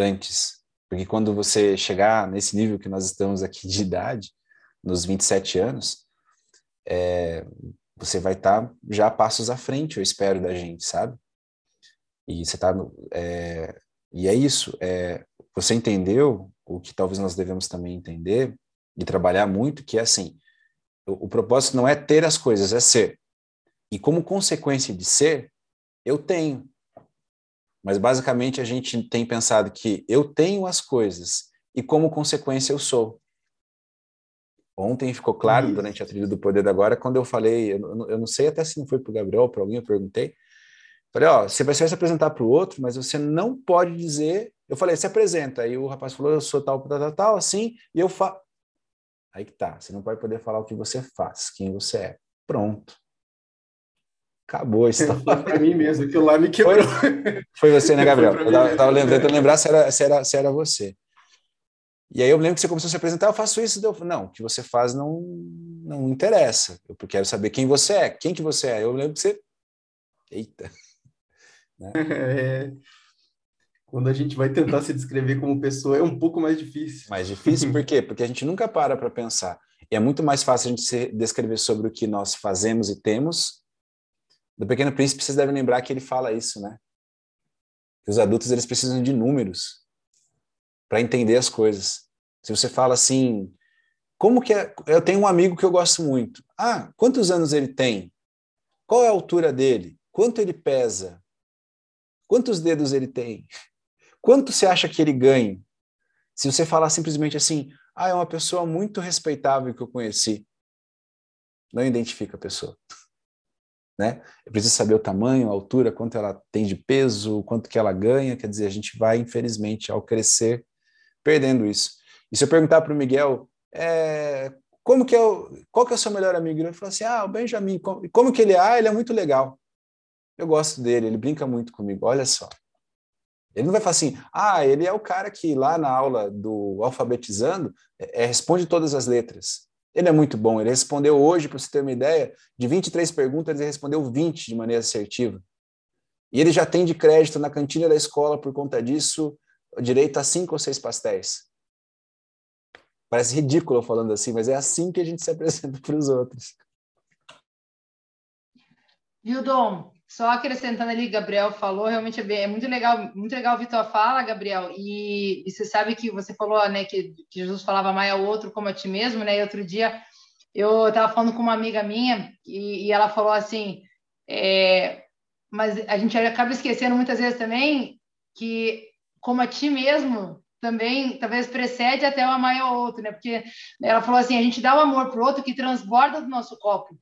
antes. Porque quando você chegar nesse nível que nós estamos aqui de idade, nos 27 anos, é, você vai estar tá já passos à frente, eu espero, da gente, sabe? E você tá é, e é isso. É, você entendeu o que talvez nós devemos também entender e trabalhar muito, que é assim: o, o propósito não é ter as coisas, é ser. E como consequência de ser, eu tenho. Mas basicamente a gente tem pensado que eu tenho as coisas e como consequência eu sou. Ontem ficou claro, Isso. durante a trilha do poder agora, quando eu falei, eu, eu não sei até se não foi para o Gabriel ou para alguém, eu perguntei. Falei, ó, você vai se apresentar para o outro, mas você não pode dizer. Eu falei, se apresenta. Aí o rapaz falou, eu sou tal, tal, tal, tal assim, e eu falo. Aí que tá, você não pode poder falar o que você faz, quem você é. Pronto. Acabou a história. para mim mesmo, aquilo lá me quebrou. Foi, foi você, né, Gabriel? Eu tava, tava lembrando, lembrar se era, se, era, se era você. E aí eu lembro que você começou a se apresentar, eu faço isso, deu, não, o que você faz não não interessa. Eu quero saber quem você é, quem que você é. Eu lembro que você Eita. Né? É, quando a gente vai tentar se descrever como pessoa é um pouco mais difícil. Mais difícil por quê? Porque a gente nunca para para pensar. E é muito mais fácil a gente se descrever sobre o que nós fazemos e temos. Do Pequeno Príncipe, vocês devem lembrar que ele fala isso, né? Que os adultos eles precisam de números para entender as coisas. Se você fala assim, como que é? Eu tenho um amigo que eu gosto muito. Ah, quantos anos ele tem? Qual é a altura dele? Quanto ele pesa? Quantos dedos ele tem? Quanto você acha que ele ganha? Se você falar simplesmente assim, ah, é uma pessoa muito respeitável que eu conheci, não identifica a pessoa. Né? Eu preciso saber o tamanho, a altura, quanto ela tem de peso, quanto que ela ganha. Quer dizer, a gente vai, infelizmente, ao crescer, perdendo isso. E se eu perguntar para o Miguel, é, como que é o, qual que é o seu melhor amigo? Ele falou assim, ah, o Benjamin, como, como que ele é? Ah, ele é muito legal. Eu gosto dele, ele brinca muito comigo, olha só. Ele não vai falar assim, ah, ele é o cara que lá na aula do alfabetizando é, é responde todas as letras. Ele é muito bom, ele respondeu hoje, para você ter uma ideia, de 23 perguntas, ele respondeu 20 de maneira assertiva. E ele já tem de crédito na cantina da escola, por conta disso, direito a cinco ou seis pastéis. Parece ridículo falando assim, mas é assim que a gente se apresenta para os outros. Viu, Dom? Só acrescentando ali, Gabriel falou, realmente é, bem, é muito legal, muito legal ouvir tua fala, Gabriel. E, e, você sabe que você falou, né, que, que Jesus falava mais ao outro como a ti mesmo, né? E outro dia eu estava falando com uma amiga minha e, e ela falou assim, é, mas a gente acaba esquecendo muitas vezes também que como a ti mesmo também talvez precede até o amar ao outro, né? Porque ela falou assim, a gente dá o amor pro outro que transborda do nosso copo,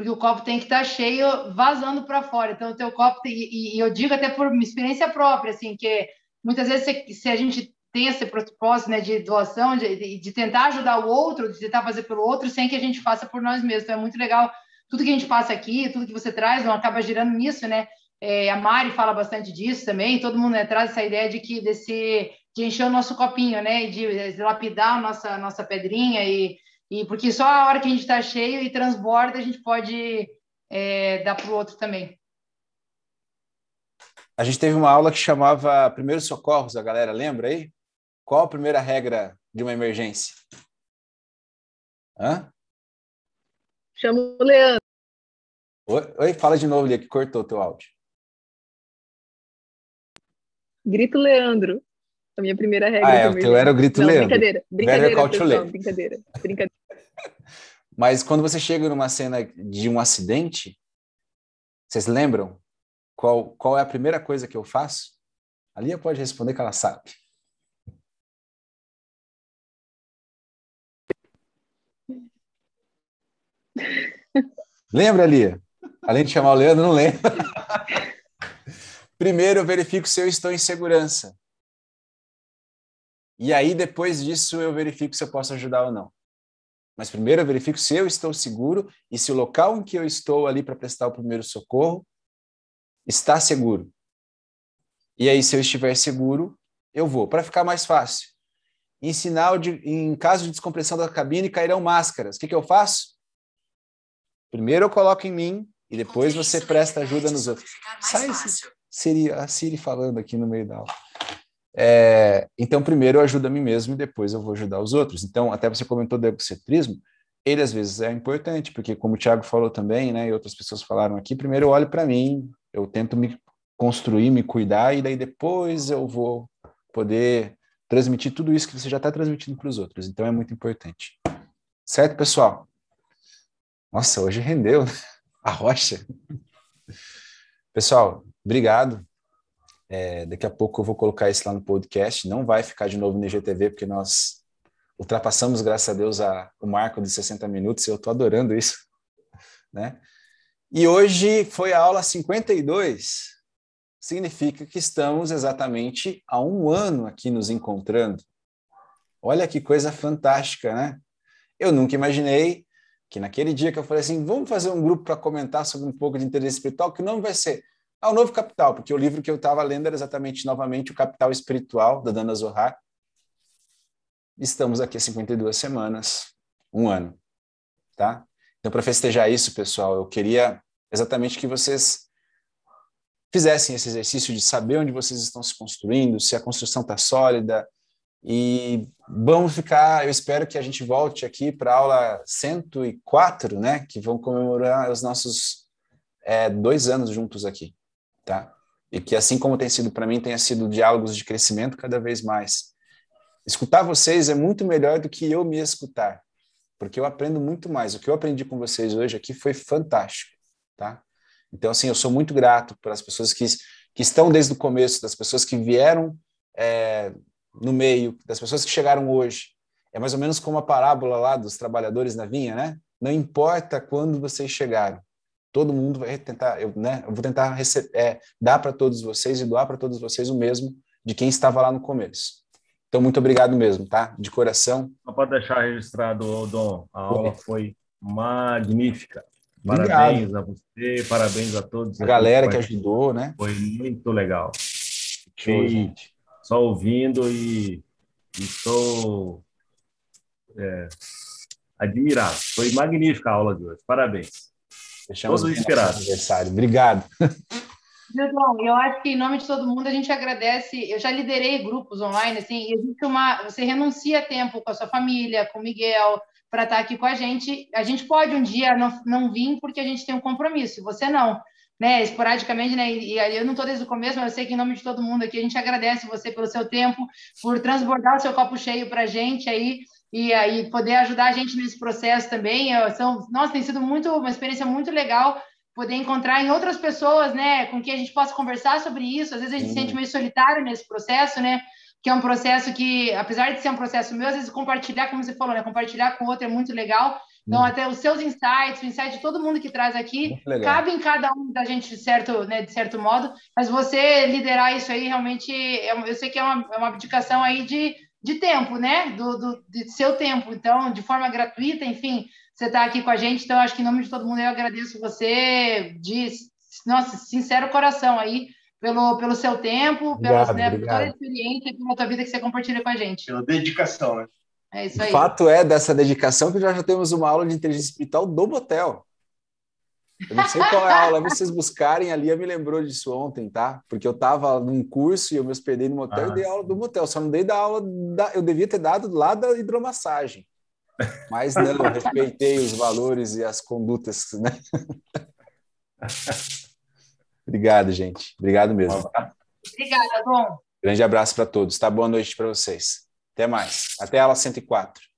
porque o copo tem que estar tá cheio, vazando para fora. Então o teu copo e, e, eu digo até por experiência própria, assim, que muitas vezes se, se a gente tem esse propósito, né, de doação, de, de, tentar ajudar o outro, de tentar fazer pelo outro, sem que a gente faça por nós mesmos. Então é muito legal tudo que a gente passa aqui, tudo que você traz, não acaba girando nisso, né? É, a Mari fala bastante disso também, todo mundo né, traz essa ideia de que desse de encher o nosso copinho, né? E de, de lapidar a nossa, nossa pedrinha, e, e porque só a hora que a gente está cheio e transborda, a gente pode é, dar para o outro também. A gente teve uma aula que chamava Primeiros Socorros, a galera lembra aí? Qual a primeira regra de uma emergência? Hã? Chama o Leandro. Oi, oi, fala de novo, Lia, que cortou o teu áudio. Grito Leandro. A minha primeira regra. Ah, é, o teu era o grito Não, Leandro. Brincadeira, brincadeira, pessoal, brincadeira, brincadeira. Mas quando você chega numa cena de um acidente, Vocês lembram qual, qual é a primeira coisa que eu faço? A Lia pode responder que ela sabe. Lembra, Lia? Além de chamar o Leandro, não lembra. Primeiro eu verifico se eu estou em segurança. E aí, depois disso, eu verifico se eu posso ajudar ou não. Mas primeiro eu verifico se eu estou seguro e se o local em que eu estou ali para prestar o primeiro socorro está seguro. E aí, se eu estiver seguro, eu vou. Para ficar mais fácil. Em sinal de, em caso de descompressão da cabine, cairão máscaras. O que, que eu faço? Primeiro eu coloco em mim e depois você presta ajuda nos outros. Sai Siri, a Siri falando aqui no meio da aula. É, então, primeiro eu ajudo a mim mesmo e depois eu vou ajudar os outros. Então, até você comentou do egocentrismo, ele às vezes é importante, porque como o Thiago falou também, né, e outras pessoas falaram aqui, primeiro eu olho para mim, eu tento me construir, me cuidar, e daí depois eu vou poder transmitir tudo isso que você já está transmitindo para os outros. Então, é muito importante. Certo, pessoal? Nossa, hoje rendeu né? a rocha. Pessoal, obrigado. É, daqui a pouco eu vou colocar isso lá no podcast. Não vai ficar de novo no IGTV, porque nós ultrapassamos, graças a Deus, a, o marco de 60 minutos eu estou adorando isso. Né? E hoje foi a aula 52. Significa que estamos exatamente há um ano aqui nos encontrando. Olha que coisa fantástica, né? Eu nunca imaginei que naquele dia que eu falei assim, vamos fazer um grupo para comentar sobre um pouco de interesse espiritual, que não vai ser ah, o Novo Capital, porque o livro que eu estava lendo era exatamente, novamente, o Capital Espiritual, da Dana Zohar. Estamos aqui há 52 semanas, um ano, tá? Então, para festejar isso, pessoal, eu queria exatamente que vocês fizessem esse exercício de saber onde vocês estão se construindo, se a construção está sólida, e vamos ficar, eu espero que a gente volte aqui para a aula 104, né? Que vão comemorar os nossos é, dois anos juntos aqui, tá? E que assim como tem sido para mim, tenha sido diálogos de crescimento cada vez mais. Escutar vocês é muito melhor do que eu me escutar, porque eu aprendo muito mais. O que eu aprendi com vocês hoje aqui foi fantástico, tá? Então, assim, eu sou muito grato para as pessoas que, que estão desde o começo, das pessoas que vieram é, no meio, das pessoas que chegaram hoje. É mais ou menos como a parábola lá dos trabalhadores na vinha, né? Não importa quando vocês chegaram, todo mundo vai tentar, eu, né? Eu vou tentar é, dar para todos vocês e doar para todos vocês o mesmo de quem estava lá no começo. Então, muito obrigado mesmo, tá? De coração. Só pode deixar registrado, Dom. A aula foi magnífica. Parabéns a você, parabéns a todos. A galera que ajudou, né? Foi muito legal. Show, gente só ouvindo e estou é, admirado. Foi magnífica a aula de hoje. Parabéns. Fechamos Todos inspirados. Aniversário. Obrigado. Bom, eu acho que em nome de todo mundo a gente agradece. Eu já liderei grupos online, assim, e existe uma. Você renuncia tempo com a sua família, com o Miguel, para estar aqui com a gente. A gente pode um dia não, não vir porque a gente tem um compromisso, você não né, esporadicamente, né, e, e eu não estou desde o começo, mas eu sei que em nome de todo mundo aqui, a gente agradece você pelo seu tempo, por transbordar o seu copo cheio para a gente aí, e aí poder ajudar a gente nesse processo também. Eu, são, nossa, tem sido muito, uma experiência muito legal poder encontrar em outras pessoas, né, com quem a gente possa conversar sobre isso. Às vezes a gente se sente meio solitário nesse processo, né, que é um processo que, apesar de ser um processo meu, às vezes compartilhar, como você falou, né, compartilhar com o outro é muito legal. Então, hum. até os seus insights, o insight de todo mundo que traz aqui, cabe em cada um da gente de certo, né, de certo modo, mas você liderar isso aí realmente, é eu sei que é uma, é uma abdicação aí de, de tempo, né, do, do de seu tempo, então, de forma gratuita, enfim, você está aqui com a gente, então, acho que em nome de todo mundo eu agradeço você de, nossa, sincero coração aí, pelo, pelo seu tempo, obrigado, né, por toda a experiência e pela tua vida que você compartilha com a gente. Pela dedicação, né? É isso aí. O fato é dessa dedicação que já já temos uma aula de inteligência espiritual do motel. Eu não sei qual é a aula, vocês buscarem ali, me lembrou disso ontem, tá? Porque eu estava num curso e eu me hospedei no motel ah, e dei aula do motel. Só não dei da aula, da, eu devia ter dado lá da hidromassagem. Mas não, respeitei os valores e as condutas, né? Obrigado, gente. Obrigado mesmo. Obrigada, Tom. Grande abraço para todos. Tá? Boa noite para vocês. Até mais. Até a aula 104.